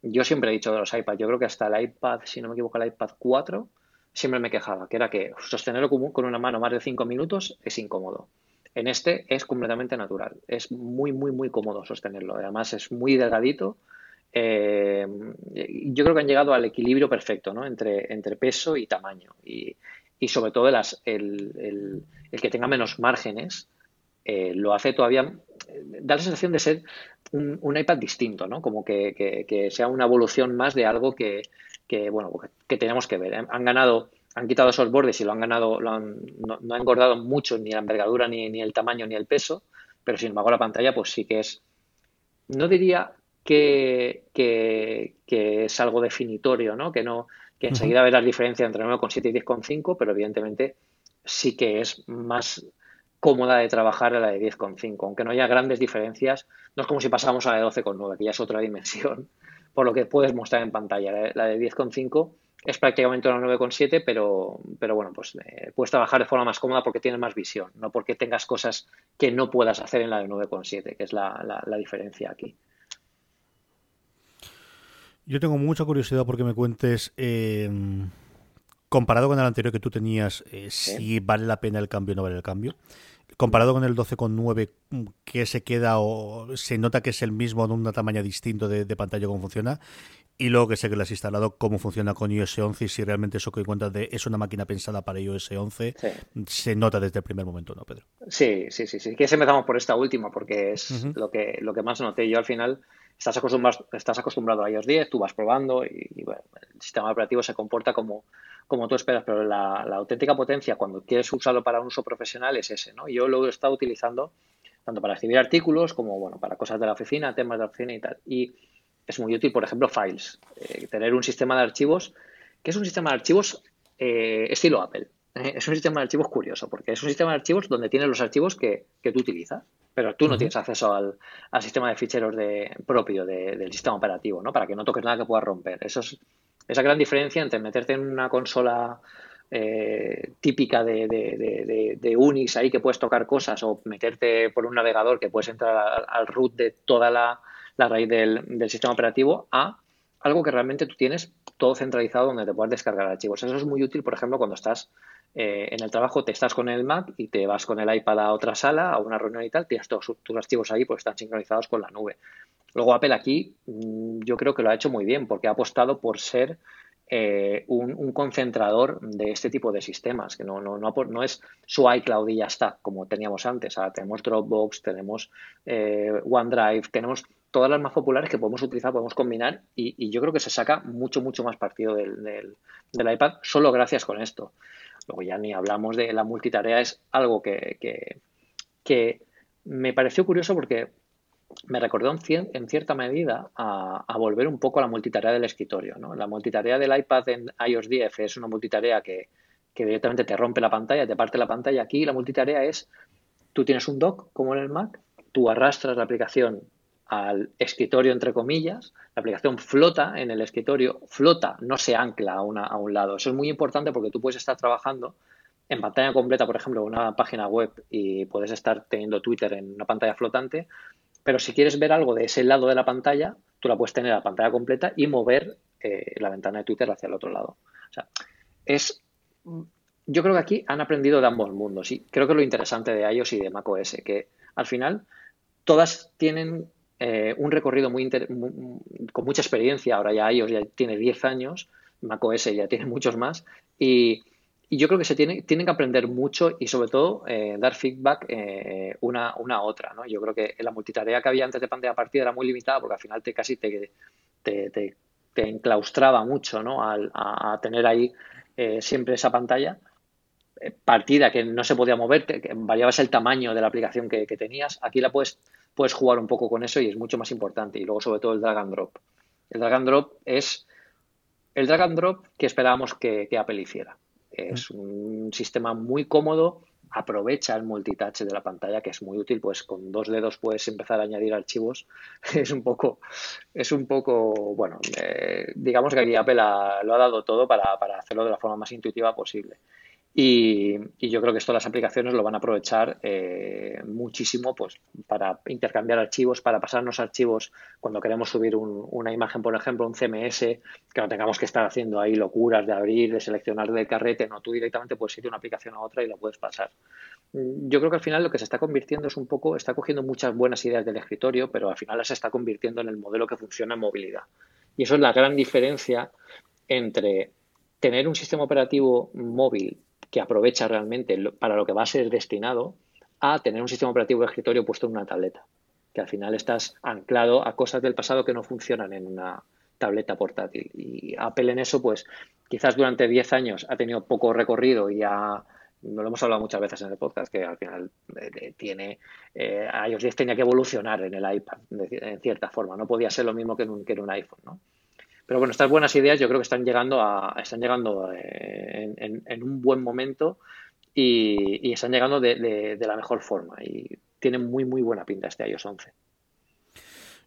yo siempre he dicho de los iPads. Yo creo que hasta el iPad, si no me equivoco, el iPad 4, siempre me quejaba, que era que sostenerlo con una mano más de 5 minutos es incómodo. En este es completamente natural. Es muy, muy, muy cómodo sostenerlo. Además es muy delgadito. Eh, yo creo que han llegado al equilibrio perfecto ¿no? entre, entre peso y tamaño. Y, y sobre todo el, el, el, que tenga menos márgenes eh, lo hace todavía da la sensación de ser un, iPad distinto, ¿no? Como que, sea una evolución más de algo que, bueno, que tenemos que ver. Han ganado, han quitado esos bordes y lo han ganado, lo han, no, ha engordado mucho ni la envergadura, ni, ni, el tamaño, ni el peso, pero sin embargo la pantalla pues sí que es, no diría que, que, es algo definitorio, ¿no? Que no, que enseguida verás diferencia entre 9,7 y 10,5, pero evidentemente sí que es más cómoda de trabajar a la de 10,5. Aunque no haya grandes diferencias, no es como si pasáramos a la de 12,9, que ya es otra dimensión. por lo que puedes mostrar en pantalla. La de 10,5 es prácticamente una 9,7, pero, pero bueno, pues eh, puedes trabajar de forma más cómoda porque tienes más visión, no porque tengas cosas que no puedas hacer en la de 9,7, que es la, la, diferencia aquí. Yo tengo mucha curiosidad porque me cuentes, eh, comparado con el anterior que tú tenías, eh, si vale la pena el cambio o no vale el cambio. Comparado con el 12,9 que se queda o se nota que es el mismo en un tamaño distinto de, de pantalla cómo funciona y luego que sé que lo has instalado, cómo funciona con iOS 11 y si realmente eso que cuentas de es una máquina pensada para iOS 11 se nota desde el primer momento, ¿no, Pedro? Sí, sí, sí, sí. Que empezamos por esta última porque es lo, que, lo que más noté. Yo al final estás acostumbrado, estás acostumbrado a iOS 10, tú vas probando y, bueno, el sistema operativo se comporta como, como tú esperas, pero la, auténtica potencia cuando quieres usarlo para un uso profesional es ese, ¿no? Yo lo he estado utilizando tanto para escribir artículos como, bueno, para cosas de la oficina, temas de la oficina y tal. Y es muy útil, por ejemplo, Files. Eh, tener un sistema de archivos, que es un sistema de archivos eh, estilo Apple. ¿eh? Es un sistema de archivos curioso, porque es un sistema de archivos donde tienes los archivos que, tú utilizas, pero tú no tienes acceso al, sistema de ficheros de, propio del sistema operativo, ¿no? Para que no toques nada que pueda romper. Eso es esa gran diferencia entre meterte en una consola típica de, Unix ahí que puedes tocar cosas o meterte por un navegador que puedes entrar al root de toda la la raíz del, sistema operativo a algo que realmente tú tienes todo centralizado donde te puedes descargar archivos. Eso es muy útil, por ejemplo, cuando estás eh, en el trabajo, te estás con el Mac y te vas con el iPad a otra sala, a una reunión y tal, tienes todos tus archivos ahí porque están sincronizados con la nube. Luego Apple aquí mm, yo creo que lo ha hecho muy bien porque ha apostado por ser eh, un, concentrador de este tipo de sistemas, que no, no, no, no, es su iCloud y ya está, como teníamos antes. Ahora tenemos Dropbox, tenemos eh, OneDrive, tenemos todas las más populares que podemos utilizar, podemos combinar y, yo creo que se saca mucho, mucho más partido del, del, iPad solo gracias con esto. Luego ya ni hablamos de la multitarea, es algo que, que, que me pareció curioso porque me recordó en, cierta medida a, volver un poco a la multitarea del escritorio. ¿no? La multitarea del iPad en iOS 10 es una multitarea que, directamente te rompe la pantalla, te parte la pantalla. Aquí la multitarea es, tú tienes un dock como en el Mac, tú arrastras la aplicación al escritorio, entre comillas, la aplicación flota en el escritorio, flota, no se ancla a, una, a un lado. Eso es muy importante porque tú puedes estar trabajando en pantalla completa, por ejemplo, una página web y puedes estar teniendo Twitter en una pantalla flotante, pero si quieres ver algo de ese lado de la pantalla, tú la puedes tener a pantalla completa y mover eh, la ventana de Twitter hacia el otro lado. O sea, es. Yo creo que aquí han aprendido de ambos mundos y creo que lo interesante de iOS y de macOS, que al final todas tienen eh, un recorrido muy, con mucha experiencia. Ahora ya iOS ya tiene 10 años, macOS ya tiene muchos más y yo creo que se tiene, tienen que aprender mucho y sobre todo eh, dar feedback eh, una, una, a otra. ¿no? Yo creo que la multitarea que había antes de pantalla partida era muy limitada porque al final te casi te, te, te, enclaustraba mucho ¿no? Al, a, tener ahí siempre esa pantalla partida que no se podía mover, que, variabas el tamaño de la aplicación que, tenías. Aquí la puedes, puedes jugar un poco con eso y es mucho más importante. Y luego sobre todo el drag and drop. El drag and drop es el drag and drop que esperábamos que Apple hiciera. Es un sistema muy cómodo, aprovecha el multitouch de la pantalla, que es muy útil, pues con dos dedos puedes empezar a añadir archivos. Es un poco, es un poco, bueno, eh, digamos que aquí Apple lo ha dado todo para, para hacerlo de la forma más intuitiva posible. Y, yo creo que esto las aplicaciones lo van a aprovechar eh, muchísimo pues, para intercambiar archivos, para pasarnos archivos cuando queremos subir una imagen, por ejemplo, un CMS, que no tengamos que estar haciendo ahí locuras de abrir, de seleccionar del carrete, no, tú directamente puedes ir de una aplicación a otra y lo puedes pasar. Yo creo que al final lo que se está convirtiendo es un poco, está cogiendo muchas buenas ideas del escritorio, pero al final se está convirtiendo en el modelo que funciona en movilidad. Y eso es la gran diferencia entre tener un sistema operativo móvil que aprovecha realmente para lo que va a ser destinado a tener un sistema operativo de escritorio puesto en una tableta, que al final estás anclado a cosas del pasado que no funcionan en una tableta portátil. Y Apple en eso, pues quizás durante 10 años ha tenido poco recorrido y ya no lo hemos hablado muchas veces en el podcast, que al final eh, tiene, eh, iOS 10 tenía que evolucionar en el iPad, en cierta forma, no podía ser lo mismo que en un, que en un iPhone, ¿no? Pero bueno, estas buenas ideas yo creo que están llegando a, están llegando eh, en, un buen momento y, están llegando de, la mejor forma y tienen muy muy buena pinta este iOS 11.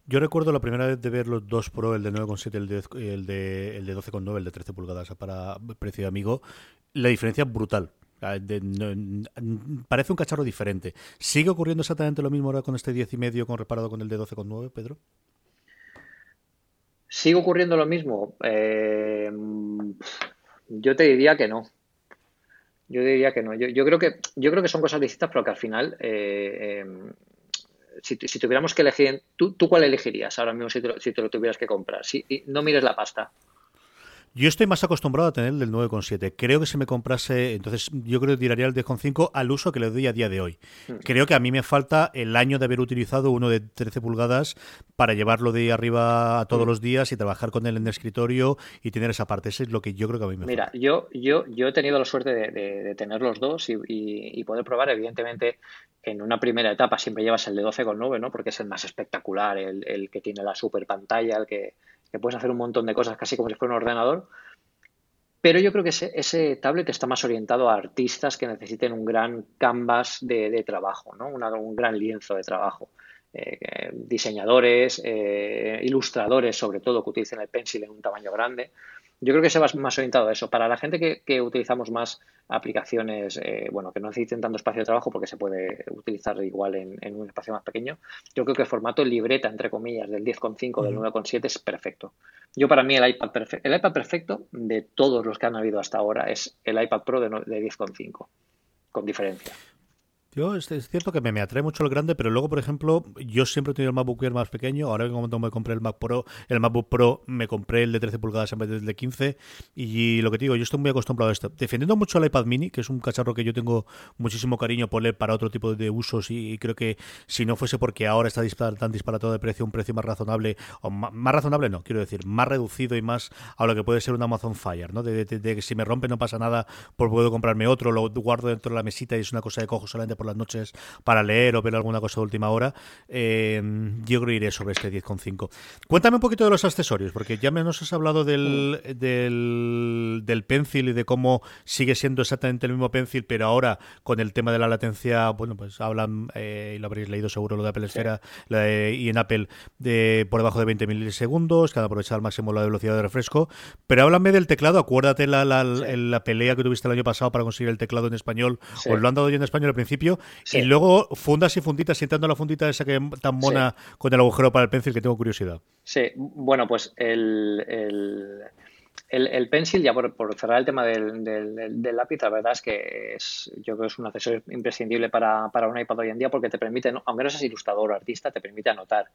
Yo recuerdo la primera vez de ver los dos Pro, el de 9,7 y el de, el de, el de 12,9, el de 13 pulgadas para precio de amigo, la diferencia es brutal. parece un cacharro diferente. ¿Sigue ocurriendo exactamente lo mismo ahora con este 10 y medio comparado con el de 12,9, Pedro? ¿Sigue ocurriendo lo mismo? Eh, yo te diría que no. Yo diría que no. Yo, creo que yo creo que son cosas distintas, pero que al final, eh, em, si, tuviéramos que elegir, ¿tú, ¿tú, cuál elegirías ahora mismo si te, lo, si te lo tuvieras que comprar? Si, no mires la pasta. Yo estoy más acostumbrado a tener el del 9,7. Creo que si me comprase, entonces yo creo que tiraría el 10,5 al uso que le doy a día de hoy. Hmm. Creo que a mí me falta el año de haber utilizado uno de 13 pulgadas para llevarlo de arriba a todos hmm. los días y trabajar con él en el escritorio y tener esa parte. Ese es lo que yo creo que a mí me Mira, falta. Mira, yo, yo, yo he tenido la suerte de, tener los dos y, poder probar. Evidentemente, en una primera etapa siempre llevas el de 12,9, ¿no? Porque es el más espectacular, el, el que tiene la super pantalla, el que que puedes hacer un montón de cosas casi como si fuera un ordenador. Pero yo creo que ese, tablet está más orientado a artistas que necesiten un gran canvas de, trabajo, ¿no? un gran lienzo de trabajo. Eh, diseñadores, eh, ilustradores sobre todo, que utilicen el pencil en un tamaño grande. Yo creo que se va más orientado a eso. Para la gente que, utilizamos más aplicaciones, eh, bueno, que no necesiten tanto espacio de trabajo porque se puede utilizar igual en, un espacio más pequeño, yo creo que el formato libreta, entre comillas, del 10,5, del 9,7 es perfecto. Yo para mí el iPad, perfecto, el iPad perfecto de todos los que han habido hasta ahora es el iPad Pro de, de 10,5, con diferencia. Yo es, cierto que me, atrae mucho el grande, pero luego, por ejemplo, yo siempre he tenido el MacBook Air más pequeño. Ahora que cuando me compré el Mac Pro, el MacBook Pro, me compré el de 13 pulgadas en vez del de 15. Y lo que digo, yo estoy muy acostumbrado a esto. Defendiendo mucho el iPad Mini, que es un cacharro que yo tengo muchísimo cariño por él para otro tipo de usos. Y, creo que si no fuese porque ahora está tan disparatado de precio, un precio más razonable, o más, razonable no, quiero decir, más reducido y más a lo que puede ser un Amazon Fire, ¿no? De, que si me rompe no pasa nada, pues puedo comprarme otro, lo guardo dentro de la mesita y es una cosa que cojo solamente por las noches para leer o ver alguna cosa de última hora, eh, yo creo que iré sobre este 10,5. Cuéntame un poquito de los accesorios, porque ya menos has hablado del, del, del pencil y de cómo sigue siendo exactamente el mismo pencil, pero ahora con el tema de la latencia, bueno, pues hablan, eh, y lo habréis leído seguro, lo de Apple Esfera y en Apple de por debajo de 20 milisegundos, que han aprovechado al máximo la velocidad de refresco. Pero háblame del teclado, acuérdate la, la, la, pelea que tuviste el año pasado para conseguir el teclado en español, os lo han dado yo en español al principio, y luego fundas y funditas, sentando la fundita esa que tan mona con el agujero para el pencil, que tengo curiosidad. Sí, bueno, pues el, el, el, pencil, ya por, cerrar el tema del, del, lápiz, la verdad es que es, yo creo que es un accesorio imprescindible para, para un iPad hoy en día porque te permite, aunque no seas ilustrador o artista, te permite anotar.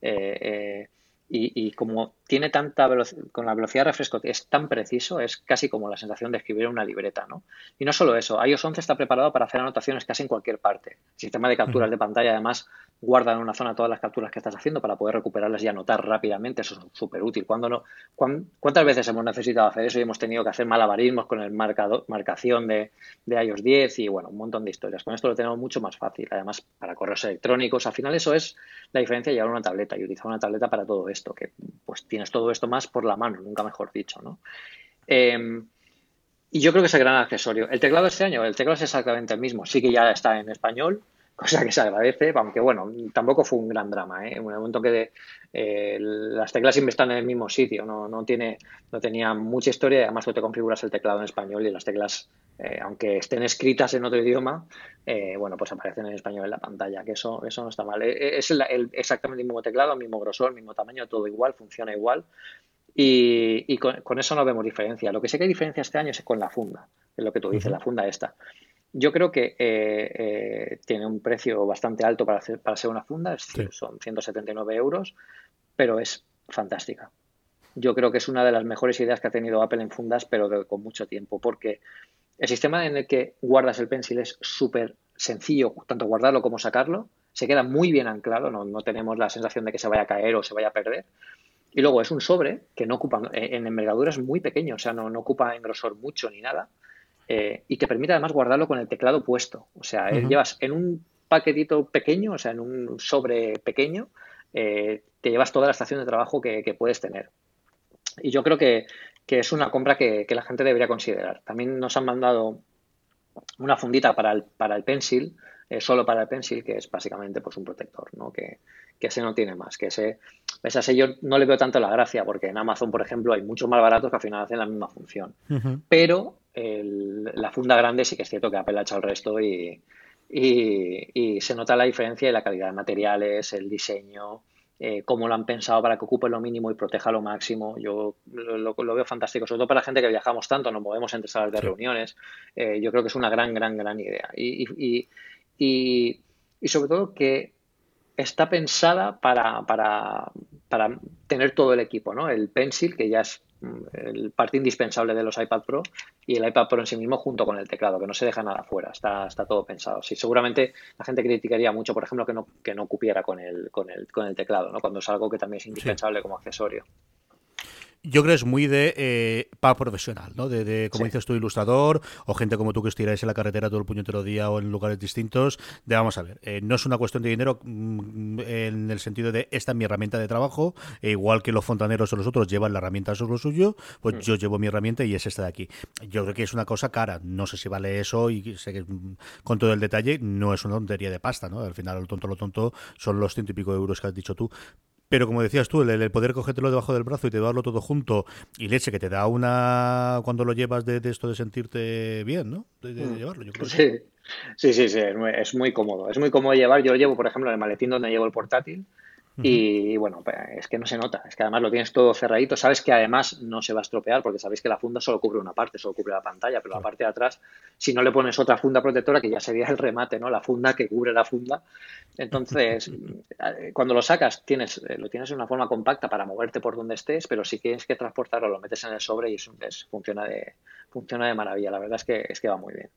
Eh, eh, y, como tiene tanta velocidad, con la velocidad de refresco es tan preciso, es casi como la sensación de escribir una libreta, ¿no? Y no solo eso, iOS 11 está preparado para hacer anotaciones casi en cualquier parte. El sistema de capturas de pantalla, además, guarda en una zona todas las capturas que estás haciendo para poder recuperarlas y anotar rápidamente, eso es súper útil. ¿Cuándo no, ¿Cuántas veces hemos necesitado hacer eso y hemos tenido que hacer malabarismos con el marcador, marcación de, de iOS 10 y, bueno, un montón de historias? Con esto lo tenemos mucho más fácil, además, para correos electrónicos. Al final eso es la diferencia de llevar una tableta y utilizar una tableta para todo esto que pues tienes todo esto más por la mano, nunca mejor dicho, ¿no? Em, y yo creo que es el gran accesorio. El teclado este año, el teclado es exactamente el mismo, sí que ya está en español, cosa que se agradece, aunque bueno, tampoco fue un gran drama, ¿eh? En el momento que eh, las teclas siempre están en el mismo sitio, no, no, tiene, no tenía mucha historia además tú te configuras el teclado en español y las teclas, eh, aunque estén escritas en otro idioma, eh, bueno, pues aparecen en español en la pantalla, que eso, eso no está mal. Es el, exactamente el mismo teclado, el mismo grosor, el mismo tamaño, todo igual, funciona igual. Y, con, eso no vemos diferencia. Lo que sí que hay diferencia este año es con la funda, es lo que tú dices, la funda esta. Yo creo que eh, eh, tiene un precio bastante alto para, hacer, para ser una funda, es decir, son 179 euros, pero es fantástica. Yo creo que es una de las mejores ideas que ha tenido Apple en fundas, pero con mucho tiempo, porque el sistema en el que guardas el pencil es súper sencillo, tanto guardarlo como sacarlo, se queda muy bien anclado, no, no, tenemos la sensación de que se vaya a caer o se vaya a perder. Y luego es un sobre que no ocupa, en envergadura es muy pequeño, o sea, no, no ocupa en grosor mucho ni nada. Eh, y te permite además guardarlo con el teclado puesto. O sea, eh, llevas en un paquetito pequeño, o sea, en un sobre pequeño, eh, te llevas toda la estación de trabajo que, puedes tener. Y yo creo que, es una compra que, la gente debería considerar. También nos han mandado una fundita para el, para el pencil, solo para el pencil, que es básicamente pues un protector, ¿no? Que, que ese no tiene más, que ese, ese yo no le veo tanto la gracia, porque en Amazon, por ejemplo, hay muchos más baratos que al final hacen la misma función. Pero la funda grande sí que es cierto que Apple ha hecho el resto y, y, se nota la diferencia en la calidad de materiales, el diseño, eh, cómo lo han pensado para que ocupe lo mínimo y proteja lo máximo. Yo lo, veo fantástico, sobre todo para la gente que viajamos tanto, nos movemos entre salas de reuniones. Eh, yo creo que es una gran, gran, gran idea. Y, y, y, sobre todo que está pensada para, para, para tener todo el equipo, ¿no? El Pencil, que ya es el parte indispensable de los iPad Pro y el iPad Pro en sí mismo junto con el teclado, que no se deja nada fuera, está, está todo pensado. Sí, seguramente la gente criticaría mucho, por ejemplo, que no, que no cupiera con el, con el, con el teclado, ¿no? cuando es algo que también es indispensable como accesorio. Yo creo que es muy de eh, para profesional, ¿no? De, como dices tú, ilustrador, o gente como tú que os tiráis en la carretera todo el puñetero día o en lugares distintos. De vamos a ver, eh, no es una cuestión de dinero mm, en el sentido de esta es mi herramienta de trabajo, e igual que los fontaneros o los otros llevan la herramienta, es lo suyo, pues mm. yo llevo mi herramienta y es esta de aquí. Yo creo que es una cosa cara, no sé si vale eso y sé que mm, con todo el detalle no es una tontería de pasta, ¿no? Al final, lo tonto, lo tonto son los ciento y pico de euros que has dicho tú, pero como decías tú, el, poder cogértelo debajo del brazo y te darlo todo junto y leche que te da una cuando lo llevas de, esto de sentirte bien, ¿no? De, mm. llevarlo, yo creo. Sí. Sí, sí, sí, es muy, es muy, cómodo. Es muy cómodo llevar. Yo lo llevo, por ejemplo, en el maletín donde llevo el portátil. Y bueno, pues, es que no se nota, es que además lo tienes todo cerradito, sabes que además no se va a estropear porque sabéis que la funda solo cubre una parte, solo cubre la pantalla, pero la parte de atrás, si no le pones otra funda protectora, que ya sería el remate, ¿no? La funda que cubre la funda. Entonces, cuando lo sacas, tienes, lo tienes en una forma compacta para moverte por donde estés, pero si tienes que transportarlo, lo metes en el sobre y es, funciona, de, funciona de maravilla. La verdad es que, es que va muy bien.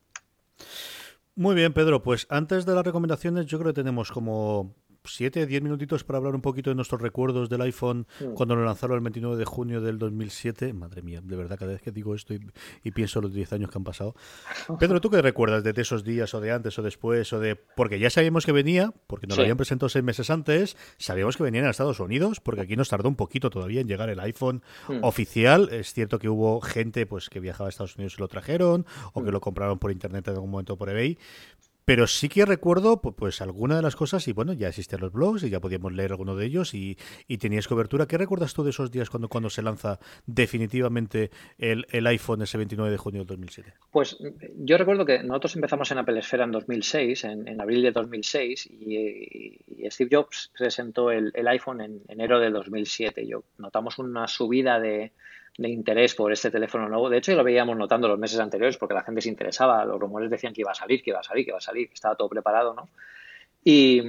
Muy bien, Pedro. Pues antes de las recomendaciones, yo creo que tenemos como 7, 10 minutitos para hablar un poquito de nuestros recuerdos del iPhone cuando lo lanzaron el 29 de junio del 2007. Madre mía, de verdad, cada vez que digo esto y, pienso los 10 años que han pasado. Pedro, ¿tú qué recuerdas de, esos días o de antes o después? o de Porque ya sabíamos que venía, porque nos lo habían presentado seis meses antes, sabíamos que venían a Estados Unidos, porque aquí nos tardó un poquito todavía en llegar el iPhone hmm. oficial. Es cierto que hubo gente pues que viajaba a Estados Unidos y lo trajeron, o que hmm. lo compraron por internet en algún momento por eBay, pero sí que recuerdo pues alguna de las cosas y bueno, ya existen los blogs y ya podíamos leer alguno de ellos y, tenías cobertura. ¿Qué recuerdas tú de esos días cuando, cuando se lanza definitivamente el, el iPhone ese 29 de junio del 2007? Pues yo recuerdo que nosotros empezamos en Apple Esfera en 2006, en, en abril de 2006 y, y, Steve Jobs presentó el, el iPhone en enero de 2007. Yo notamos una subida de de interés por este teléfono nuevo. De hecho, lo veíamos notando los meses anteriores porque la gente se interesaba, los rumores decían que iba a salir, que iba a salir, que iba a salir, que estaba todo preparado, ¿no? Y,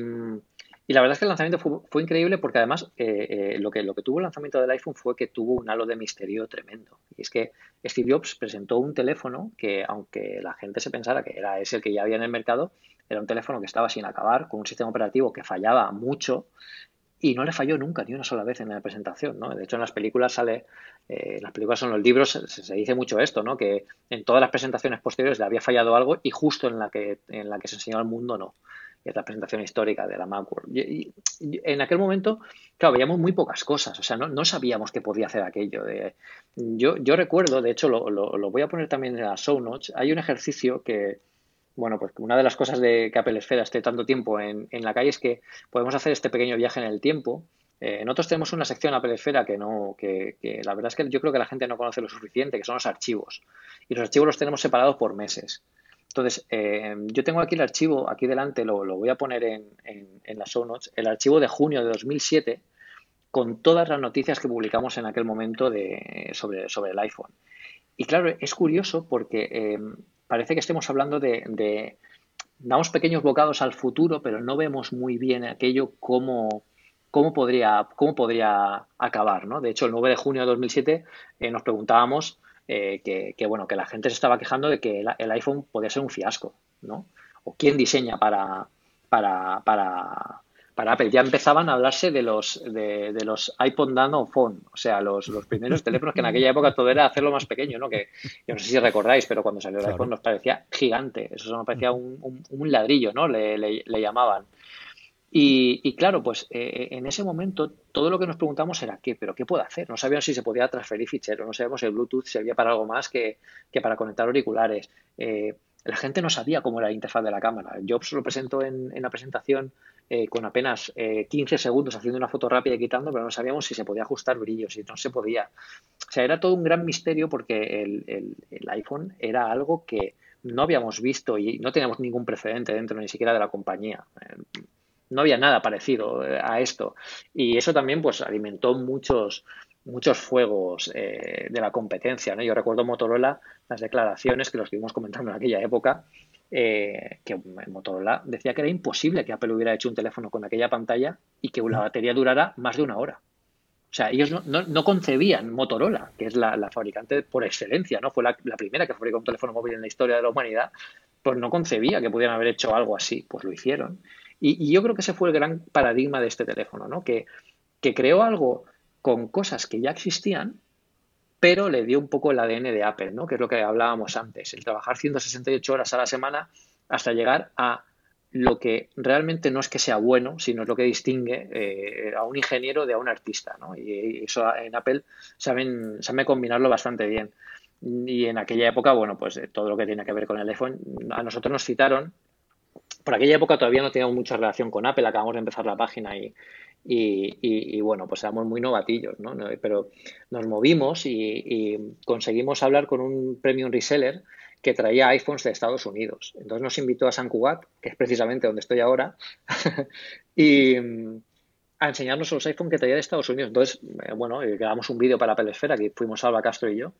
la verdad es que el lanzamiento fue, increíble porque además eh, eh, lo, que, lo que tuvo el lanzamiento del iPhone fue que tuvo un halo de misterio tremendo. Y es que Steve Jobs presentó un teléfono que, aunque la gente se pensara que era ese el que ya había en el mercado, era un teléfono que estaba sin acabar, con un sistema operativo que fallaba mucho y no le falló nunca, ni una sola vez en la presentación, ¿no? De hecho, en las películas sale, eh, en las películas son los libros, se, dice mucho esto, ¿no? Que en todas las presentaciones posteriores le había fallado algo y justo en la que, en la que se enseñó al mundo no. es la presentación histórica de la Macworld. En aquel momento, claro, veíamos muy pocas cosas, o sea, no, no sabíamos que podía hacer aquello. De, yo, yo recuerdo, de hecho, lo, lo, lo voy a poner también en la show notes, hay un ejercicio que, bueno, pues una de las cosas de que Apple Esfera esté tanto tiempo en, la calle es que podemos hacer este pequeño viaje en el tiempo. Eh, nosotros tenemos una sección Apple Esfera que no, que, la verdad es que yo creo que la gente no conoce lo suficiente, que son los archivos. Y los archivos los tenemos separados por meses. Entonces, eh, yo tengo aquí el archivo, aquí delante, lo, voy a poner en, en, las show notes, el archivo de junio de 2007 con todas las noticias que publicamos en aquel momento de, sobre, sobre el iPhone. Y claro, es curioso porque eh, parece que estemos hablando de, damos pequeños bocados al futuro, pero no vemos muy bien aquello cómo, cómo, podría, cómo podría acabar. ¿no? De hecho, el 9 de junio de 2007 eh, nos preguntábamos eh, que, bueno, que la gente se estaba quejando de que el, iPhone podía ser un fiasco. ¿no? ¿O quién diseña para, para, para, para Apple. Ya empezaban a hablarse de los, de, de los iPod Nano Phone, o sea, los, los, primeros teléfonos que en aquella época todo era hacerlo más pequeño, ¿no? Que yo no sé si recordáis, pero cuando salió el iPhone nos parecía gigante, eso nos parecía un, un, ladrillo, ¿no? Le, le, llamaban. Y, y, claro, pues eh, en ese momento todo lo que nos preguntamos era qué, pero qué puedo hacer. No sabíamos si se podía transferir ficheros, no sabíamos si el Bluetooth servía para algo más que, que para conectar auriculares. Eh, la gente no sabía cómo era la interfaz de la cámara. Jobs lo presentó en, la presentación eh, con apenas 15 eh, segundos haciendo una foto rápida y quitando, pero no sabíamos si se podía ajustar brillos, si no se podía. O sea, era todo un gran misterio porque el, iPhone era algo que no habíamos visto y no teníamos ningún precedente dentro ni siquiera de la compañía. Eh, no había nada parecido a esto. Y eso también pues alimentó muchos, muchos fuegos eh, de la competencia. ¿no? Yo recuerdo Motorola, las declaraciones que lo estuvimos comentando en aquella época, eh, que Motorola decía que era imposible que Apple hubiera hecho un teléfono con aquella pantalla y que la batería durara más de una hora. O sea, ellos no, concebían Motorola, que es la, fabricante por excelencia, ¿no? Fue la, primera que fabricó un teléfono móvil en la historia de la humanidad, pues no concebía que pudieran haber hecho algo así, pues lo hicieron. Y, yo creo que ese fue el gran paradigma de este teléfono, ¿no? Que, que creó algo con cosas que ya existían, pero le dio un poco el ADN de Apple, ¿no? que es lo que hablábamos antes, el trabajar 168 horas a la semana hasta llegar a lo que realmente no es que sea bueno, sino es lo que distingue eh, a un ingeniero de a un artista. ¿no? Y eso en Apple saben, saben combinarlo bastante bien. Y en aquella época, bueno, pues eh, todo lo que tiene que ver con el iPhone, a nosotros nos citaron. Por aquella época todavía no teníamos mucha relación con Apple, acabamos de empezar la página y, bueno, pues éramos muy novatillos, ¿no? Pero nos movimos y, conseguimos hablar con un premium reseller que traía iPhones de Estados Unidos. Entonces nos invitó a San Cugat, que es precisamente donde estoy ahora, y a enseñarnos los iPhones que traía de Estados Unidos. Entonces, eh, bueno, eh, grabamos un vídeo para la Pelesfera, que fuimos Alba Castro y yo,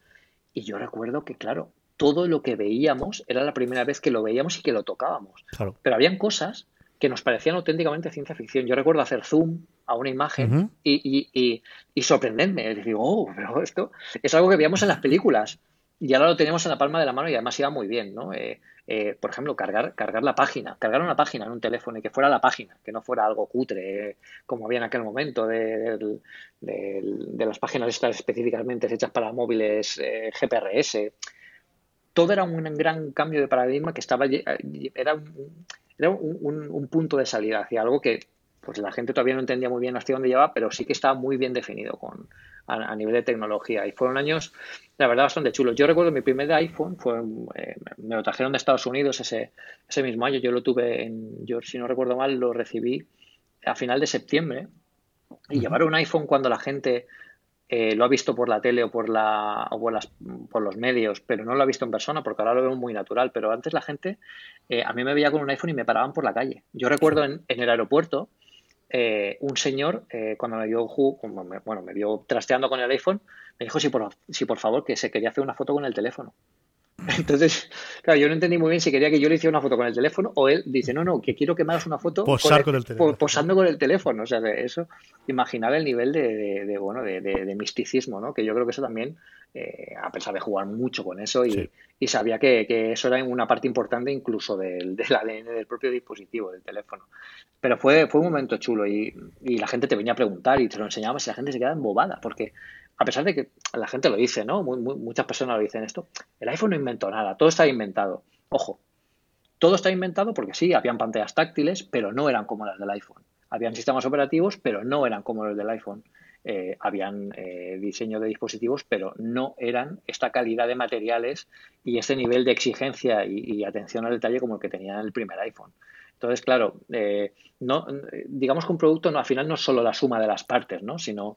y yo recuerdo que, claro, todo lo que veíamos era la primera vez que lo veíamos y que lo tocábamos. Pero habían cosas que nos parecían auténticamente ciencia ficción. Yo recuerdo hacer zoom a una imagen y, y, y, sorprenderme. Y digo, oh, pero esto es algo que veíamos en las películas y ahora lo tenemos en la palma de la mano y además iba muy bien, ¿no? Eh, eh, por ejemplo, cargar, cargar la página, cargar una página en un teléfono y que fuera la página, que no fuera algo cutre, eh, como había en aquel momento de, de, las páginas estas específicamente hechas para móviles GPRS. Todo era un gran cambio de paradigma que estaba era un, era un, punto de salida hacia algo que pues la gente todavía no entendía muy bien hacia dónde llevaba, pero sí que estaba muy bien definido con, a, nivel de tecnología. Y fueron años, la verdad, bastante chulos. Yo recuerdo mi primer iPhone, fue, eh, me lo trajeron de Estados Unidos ese, ese mismo año. Yo lo tuve en, yo si no recuerdo mal, lo recibí a final de septiembre. Y llevar un iPhone cuando la gente eh, lo ha visto por la tele o por, la, o por, las, por, los medios, pero no lo ha visto en persona porque ahora lo veo muy natural. Pero antes la gente, eh, a mí me veía con un iPhone y me paraban por la calle. Yo recuerdo en, el aeropuerto eh, un señor, cuando me vio, bueno, me vio trasteando con el iPhone, me dijo si por, si por favor que se quería hacer una foto con el teléfono. Entonces, claro, yo no entendí muy bien si quería que yo le hiciera una foto con el teléfono o él dice, no, no, que quiero que me hagas una foto posando con el teléfono. O sea, eso, imaginar el nivel de, bueno, de, misticismo, ¿no? Que yo creo que eso también, eh, a pesar de jugar mucho con eso y, sabía que, eso era una parte importante incluso del, del ADN del propio dispositivo, del teléfono. Pero fue, fue un momento chulo y, y la gente te venía a preguntar y te lo enseñabas y la gente se quedaba embobada porque a pesar de que la gente lo dice, ¿no? muchas personas lo dicen esto, el iPhone no inventó nada, todo está inventado. Ojo, todo está inventado porque sí, habían pantallas táctiles, pero no eran como las del iPhone. Habían sistemas operativos, pero no eran como los del iPhone. Eh, habían eh, diseño de dispositivos, pero no eran esta calidad de materiales y este nivel de exigencia y, atención al detalle como el que tenía el primer iPhone. Entonces, claro, eh, no, digamos que un producto no, al final no es solo la suma de las partes, ¿no? sino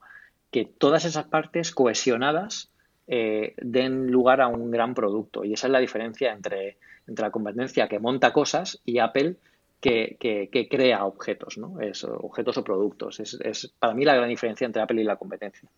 que todas esas partes cohesionadas eh, den lugar a un gran producto. Y esa es la diferencia entre, entre la competencia que monta cosas y Apple que, que, crea objetos, ¿no? Es, objetos o productos. Es, es para mí la gran diferencia entre Apple y la competencia.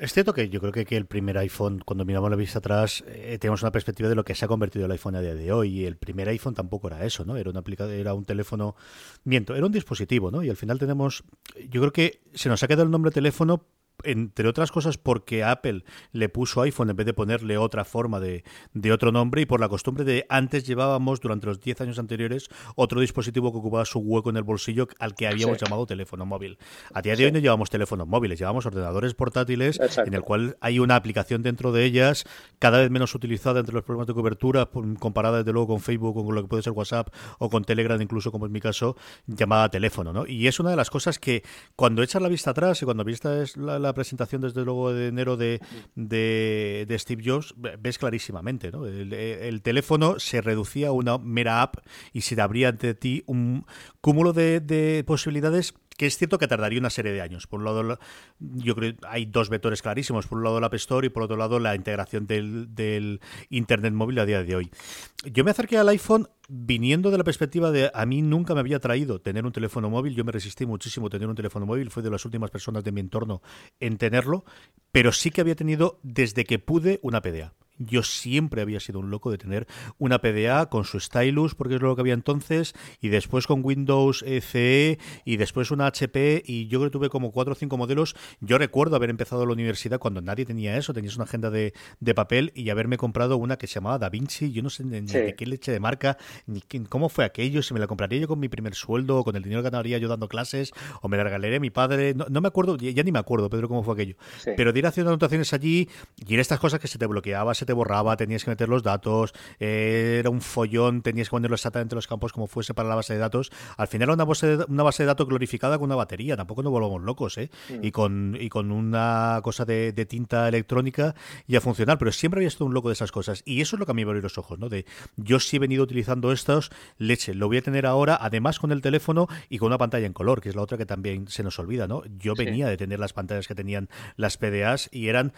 Es cierto que yo creo que, que, el primer iPhone, cuando miramos la vista atrás, eh, tenemos una perspectiva de lo que se ha convertido el iPhone a día de hoy. Y el primer iPhone tampoco era eso, ¿no? Era, una era un teléfono. Miento, era un dispositivo, ¿no? Y al final tenemos. Yo creo que se nos ha quedado el nombre teléfono entre otras cosas porque Apple le puso iPhone en vez de ponerle otra forma de, de otro nombre y por la costumbre de antes llevábamos durante los 10 años anteriores otro dispositivo que ocupaba su hueco en el bolsillo al que habíamos llamado teléfono móvil. A día de hoy no llevamos teléfonos móviles, llevamos ordenadores portátiles en el cual hay una aplicación dentro de ellas cada vez menos utilizada entre los problemas de cobertura comparada desde luego con Facebook, con lo que puede ser WhatsApp o con Telegram incluso como es mi caso, llamada teléfono. ¿no? Y es una de las cosas que cuando echas la vista atrás y cuando vistas la la presentación, desde luego, de enero de, de, Steve Jobs, ves clarísimamente, ¿no? El, teléfono se reducía a una mera app y se abría ante ti un cúmulo de, de posibilidades que es cierto que tardaría una serie de años. Por un lado, yo creo que hay dos vectores clarísimos. Por un lado, la App Store y por otro lado, la integración del, Internet móvil a día de hoy. Yo me acerqué al iPhone viniendo de la perspectiva de a mí nunca me había traído tener un teléfono móvil, yo me resistí muchísimo a tener un teléfono móvil, fui de las últimas personas de mi entorno en tenerlo, pero sí que había tenido desde que pude una PDA. Yo siempre había sido un loco de tener una PDA con su stylus, porque es lo que había entonces, y después con Windows CE, y después una HP, y yo creo que tuve como cuatro o cinco modelos. Yo recuerdo haber empezado la universidad cuando nadie tenía eso, tenías una agenda de, papel, y haberme comprado una que se llamaba Da Vinci, yo no sé ni, de qué leche de marca, ni cómo fue aquello, si me la compraría yo con mi primer sueldo, o con el dinero que ganaría yo dando clases, o me la regalaría a mi padre, no, me acuerdo, ya, ni me acuerdo, Pedro, cómo fue aquello. Pero de ir haciendo anotaciones allí, y en estas cosas que se te bloqueaba, se te borraba, tenías que meter los datos, eh, era un follón, tenías que ponerlo exactamente en los campos como fuese para la base de datos. Al final era una base de, una base de datos glorificada con una batería, tampoco nos volvamos locos, ¿eh? Mm. Y, con, y con una cosa de, tinta electrónica y a funcionar, pero siempre había sido un loco de esas cosas. Y eso es lo que a mí me abrió los ojos, ¿no? De yo sí he venido utilizando estos, leche, lo voy a tener ahora, además con el teléfono y con una pantalla en color, que es la otra que también se nos olvida, ¿no? Yo venía de tener las pantallas que tenían las PDAs y eran,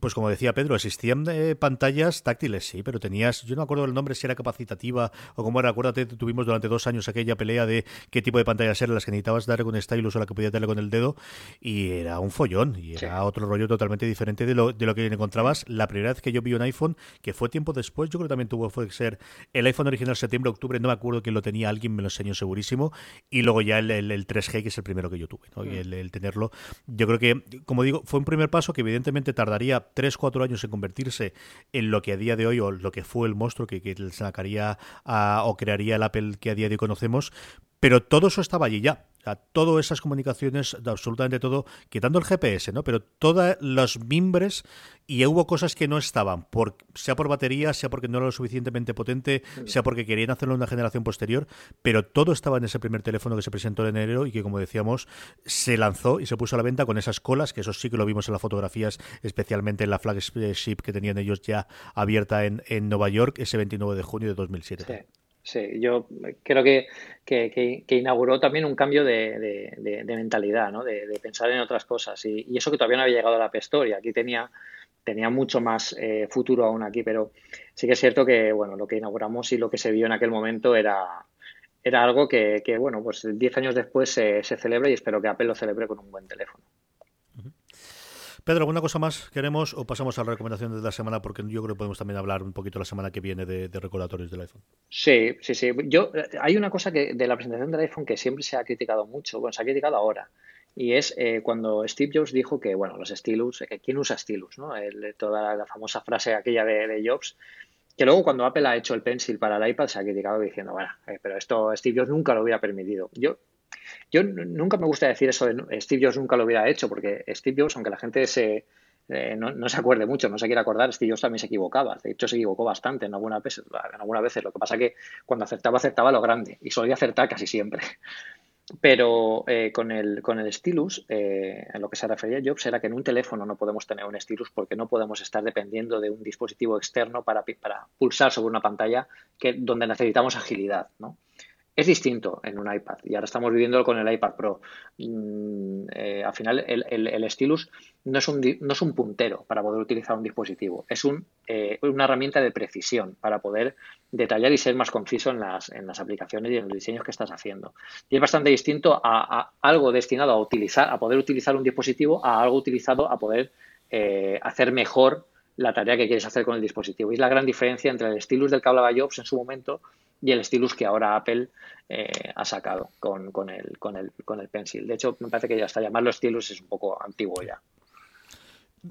pues como decía Pedro, existían eh, pantallas táctiles, sí, pero tenías, yo no me acuerdo del nombre si era capacitativa o cómo era, acuérdate, tuvimos durante dos años aquella pelea de qué tipo de pantallas eran las que necesitabas darle con stylus o la que podías darle con el dedo y era un follón y era otro rollo totalmente diferente de lo, de lo que encontrabas la primera vez que yo vi un iPhone, que fue tiempo después, yo creo que también tuvo fue ser el iPhone original septiembre, octubre, no me acuerdo quién lo tenía, alguien me lo enseñó segurísimo y luego ya el, el, 3G que es el primero que yo tuve, ¿no? y mm. el, el tenerlo, yo creo que, como digo, fue un primer paso que evidentemente tardaría 3, 4 años en convertirse en lo que a día de hoy, o lo que fue el monstruo que, que sacaría o crearía el Apple que a día de hoy conocemos, pero todo eso estaba allí ya. O sea, todas esas comunicaciones, absolutamente todo, quitando el GPS, ¿no? Pero todos los mimbres y hubo cosas que no estaban, por, sea por batería, sea porque no era lo suficientemente potente, sea porque querían hacerlo en una generación posterior, pero todo estaba en ese primer teléfono que se presentó en enero y que, como decíamos, se lanzó y se puso a la venta con esas colas, que eso sí que lo vimos en las fotografías, especialmente en la flagship que tenían ellos ya abierta en, en Nueva York ese 29 de junio de 2007. Sí. Sí, yo creo que, que, inauguró también un cambio de, de, mentalidad, ¿no? de, pensar en otras cosas. Y, eso que todavía no había llegado a la y aquí tenía, tenía mucho más eh, futuro aún aquí, pero sí que es cierto que bueno, lo que inauguramos y lo que se vio en aquel momento era, era algo que, que bueno, pues 10 años después se, se celebra y espero que Apple lo celebre con un buen teléfono. Pedro, ¿alguna cosa más queremos o pasamos a la recomendación de la semana? Porque yo creo que podemos también hablar un poquito la semana que viene de, recordatorios del iPhone. Sí, sí, sí. Yo, hay una cosa que de la presentación del iPhone que siempre se ha criticado mucho, bueno, se ha criticado ahora, y es eh, cuando Steve Jobs dijo que, bueno, los stylus, eh, ¿quién usa stylus? ¿no? toda la, famosa frase aquella de, Jobs, que luego cuando Apple ha hecho el Pencil para el iPad se ha criticado diciendo, bueno, eh, pero esto Steve Jobs nunca lo hubiera permitido. Yo yo nunca me gusta decir eso de Steve Jobs nunca lo hubiera hecho, porque Steve Jobs, aunque la gente se, eh, no, se acuerde mucho, no se quiere acordar, Steve Jobs también se equivocaba. De hecho, se equivocó bastante en algunas veces. En algunas veces. Lo que pasa que cuando acertaba, acertaba lo grande y solía acertar casi siempre. Pero eh, con, el, con el stylus, eh, en lo que se refería Jobs, era que en un teléfono no podemos tener un stylus porque no podemos estar dependiendo de un dispositivo externo para, para pulsar sobre una pantalla que, donde necesitamos agilidad. ¿no? Es distinto en un iPad y ahora estamos viviéndolo con el iPad Pro. Mm, eh, al final, el, stylus no es, un, puntero para poder utilizar un dispositivo, es un, eh, una herramienta de precisión para poder detallar y ser más conciso en las, en las aplicaciones y en los diseños que estás haciendo. Y es bastante distinto a, algo destinado a utilizar, a poder utilizar un dispositivo, a algo utilizado a poder eh, hacer mejor la tarea que quieres hacer con el dispositivo. Y es la gran diferencia entre el stylus del que hablaba Jobs en su momento y el stylus que ahora Apple eh, ha sacado con, con, el, con, el, con el Pencil. De hecho, me parece que ya hasta llamarlo stylus es un poco antiguo ya.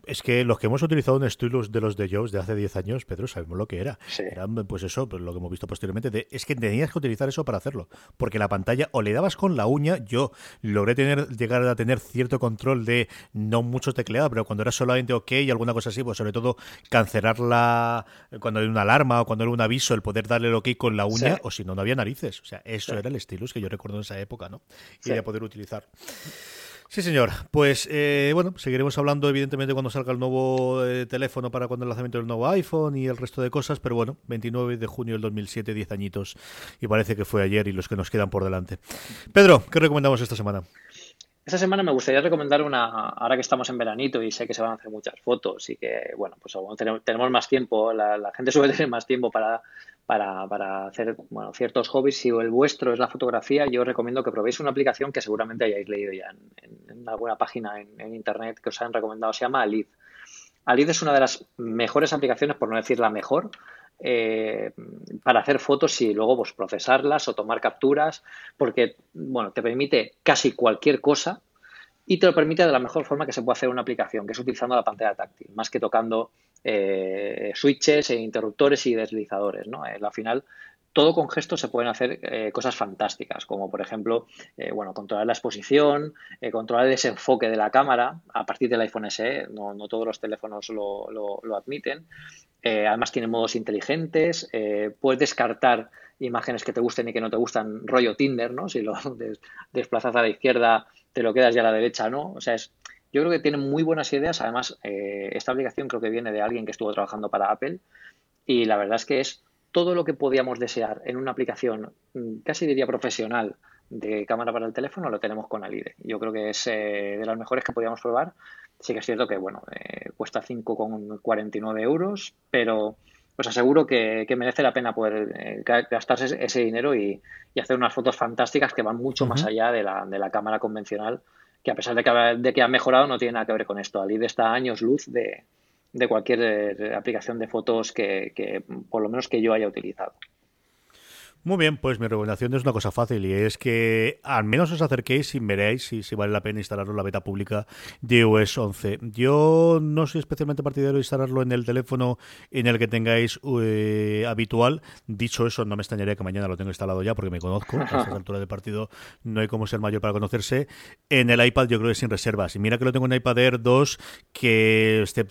Es que los que hemos utilizado un stylus de los de Jobs de hace 10 años, Pedro, sabemos lo que era. Era pues eso, pues lo que hemos visto posteriormente. es que tenías que utilizar eso para hacerlo. Porque la pantalla, o le dabas con la uña, yo logré tener, llegar a tener cierto control de no mucho tecleado, pero cuando era solamente OK y alguna cosa así, pues sobre todo cancelarla cuando hay una alarma o cuando era un aviso, el poder darle el OK con la uña, o si no, no había narices. O sea, eso era el stylus que yo recuerdo en esa época, ¿no? Y de poder utilizar. Sí, señor. Pues eh, bueno, seguiremos hablando evidentemente cuando salga el nuevo eh, teléfono para cuando el lanzamiento del nuevo iPhone y el resto de cosas, pero bueno, 29 de junio del 2007, 10 añitos y parece que fue ayer y los que nos quedan por delante. Pedro, ¿qué recomendamos esta semana? Esta semana me gustaría recomendar una, ahora que estamos en veranito y sé que se van a hacer muchas fotos y que, bueno, pues tenemos, más tiempo, la gente suele tener más tiempo para, para, para hacer bueno, ciertos hobbies. Si el vuestro es la fotografía, yo os recomiendo que probéis una aplicación que seguramente hayáis leído ya en, alguna página en, internet que os han recomendado. Se llama Alid. Alid es una de las mejores aplicaciones, por no decir la mejor, eh, para hacer fotos y luego pues, procesarlas o tomar capturas, porque bueno, te permite casi cualquier cosa y te lo permite de la mejor forma que se puede hacer una aplicación, que es utilizando la pantalla táctil, más que tocando eh, switches e interruptores y deslizadores. ¿no? al final, todo con gestos se pueden hacer eh, cosas fantásticas, como por ejemplo, eh, bueno, controlar la exposición, controlar el desenfoque de la cámara a partir del iPhone SE, no, todos los teléfonos lo, lo, admiten. además tiene modos inteligentes, puedes descartar imágenes que te gusten y que no te gustan, rollo Tinder, ¿no? Si lo desplazas a la izquierda, te lo quedas ya a la derecha, ¿no? O sea, es, yo creo que tiene muy buenas ideas. Además, eh, esta aplicación creo que viene de alguien que estuvo trabajando para Apple y la verdad es que es todo lo que podíamos desear en una aplicación mm, casi diría profesional de cámara para el teléfono lo tenemos con Alide. Yo creo que es eh, de las mejores que podíamos probar. Sí que es cierto que bueno eh, cuesta 5,49 euros, pero os aseguro que, merece la pena poder gastarse ese, dinero y, hacer unas fotos fantásticas que van mucho más allá de la, de la cámara convencional que a pesar de que, de que ha mejorado no tiene nada que ver con esto. Alid está a años luz de, de cualquier eh, aplicación de fotos que, que, por lo menos que yo haya utilizado. Muy bien, pues mi recomendación es una cosa fácil y es que al menos os acerquéis y veréis si, si vale la pena instalarlo en la beta pública de iOS 11. Yo no soy especialmente partidario de instalarlo en el teléfono en el que tengáis eh, habitual. Dicho eso, no me extrañaría que mañana lo tenga instalado ya porque me conozco. A esta altura del partido no hay como ser mayor para conocerse. En el iPad yo creo que sin reservas. Y mira que lo tengo en iPad Air 2 que este,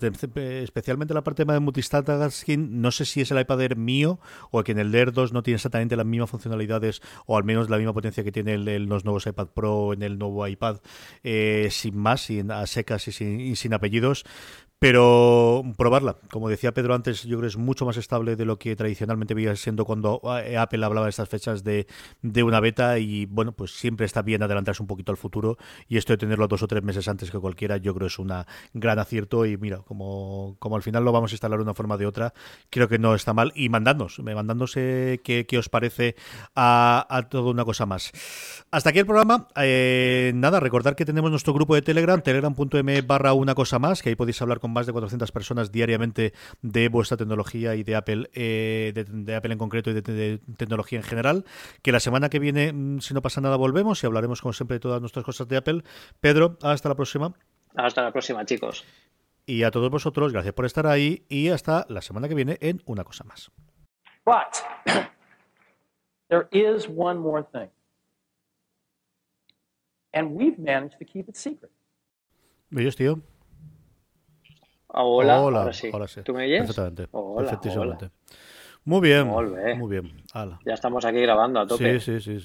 especialmente la parte de multitasking, no sé si es el iPad Air mío o que en el Air 2 no tiene exactamente la mismas funcionalidades o al menos la misma potencia que tiene los nuevos iPad Pro en el nuevo iPad, eh, sin más, sin, a secas y sin, y sin apellidos. Pero probarla, como decía Pedro antes, yo creo que es mucho más estable de lo que tradicionalmente veía siendo cuando eh, Apple hablaba de estas fechas de, de, una beta y bueno, pues siempre está bien adelantarse un poquito al futuro y esto de tenerlo dos o tres meses antes que cualquiera yo creo es un gran acierto y mira, como, como al final lo vamos a instalar de una forma o de otra, creo que no está mal y mandadnos, mandándose qué, qué os parece a, a toda una cosa más. Hasta aquí el programa. Eh, nada, recordar que tenemos nuestro grupo de Telegram, telegram.m barra una cosa más, que ahí podéis hablar con más de 400 personas diariamente de vuestra tecnología y de Apple, eh, de, Apple en concreto y de, tecnología en general. Que la semana que viene, mm, si no pasa nada, volvemos y hablaremos como siempre de todas nuestras cosas de Apple. Pedro, hasta la próxima. Hasta la próxima, chicos. Y a todos vosotros, gracias por estar ahí y hasta la semana que viene en Una Cosa Más. there is one more thing. And we've managed to keep it secret. ¿Bellos, tío? Hola, hola, ahora sí. Ahora sí. ¿Tú me oyes? Perfectamente. Hola, Perfectísimamente. Hola. Muy bien. Muy bien. Ya estamos aquí grabando a tope. Sí, sí, sí.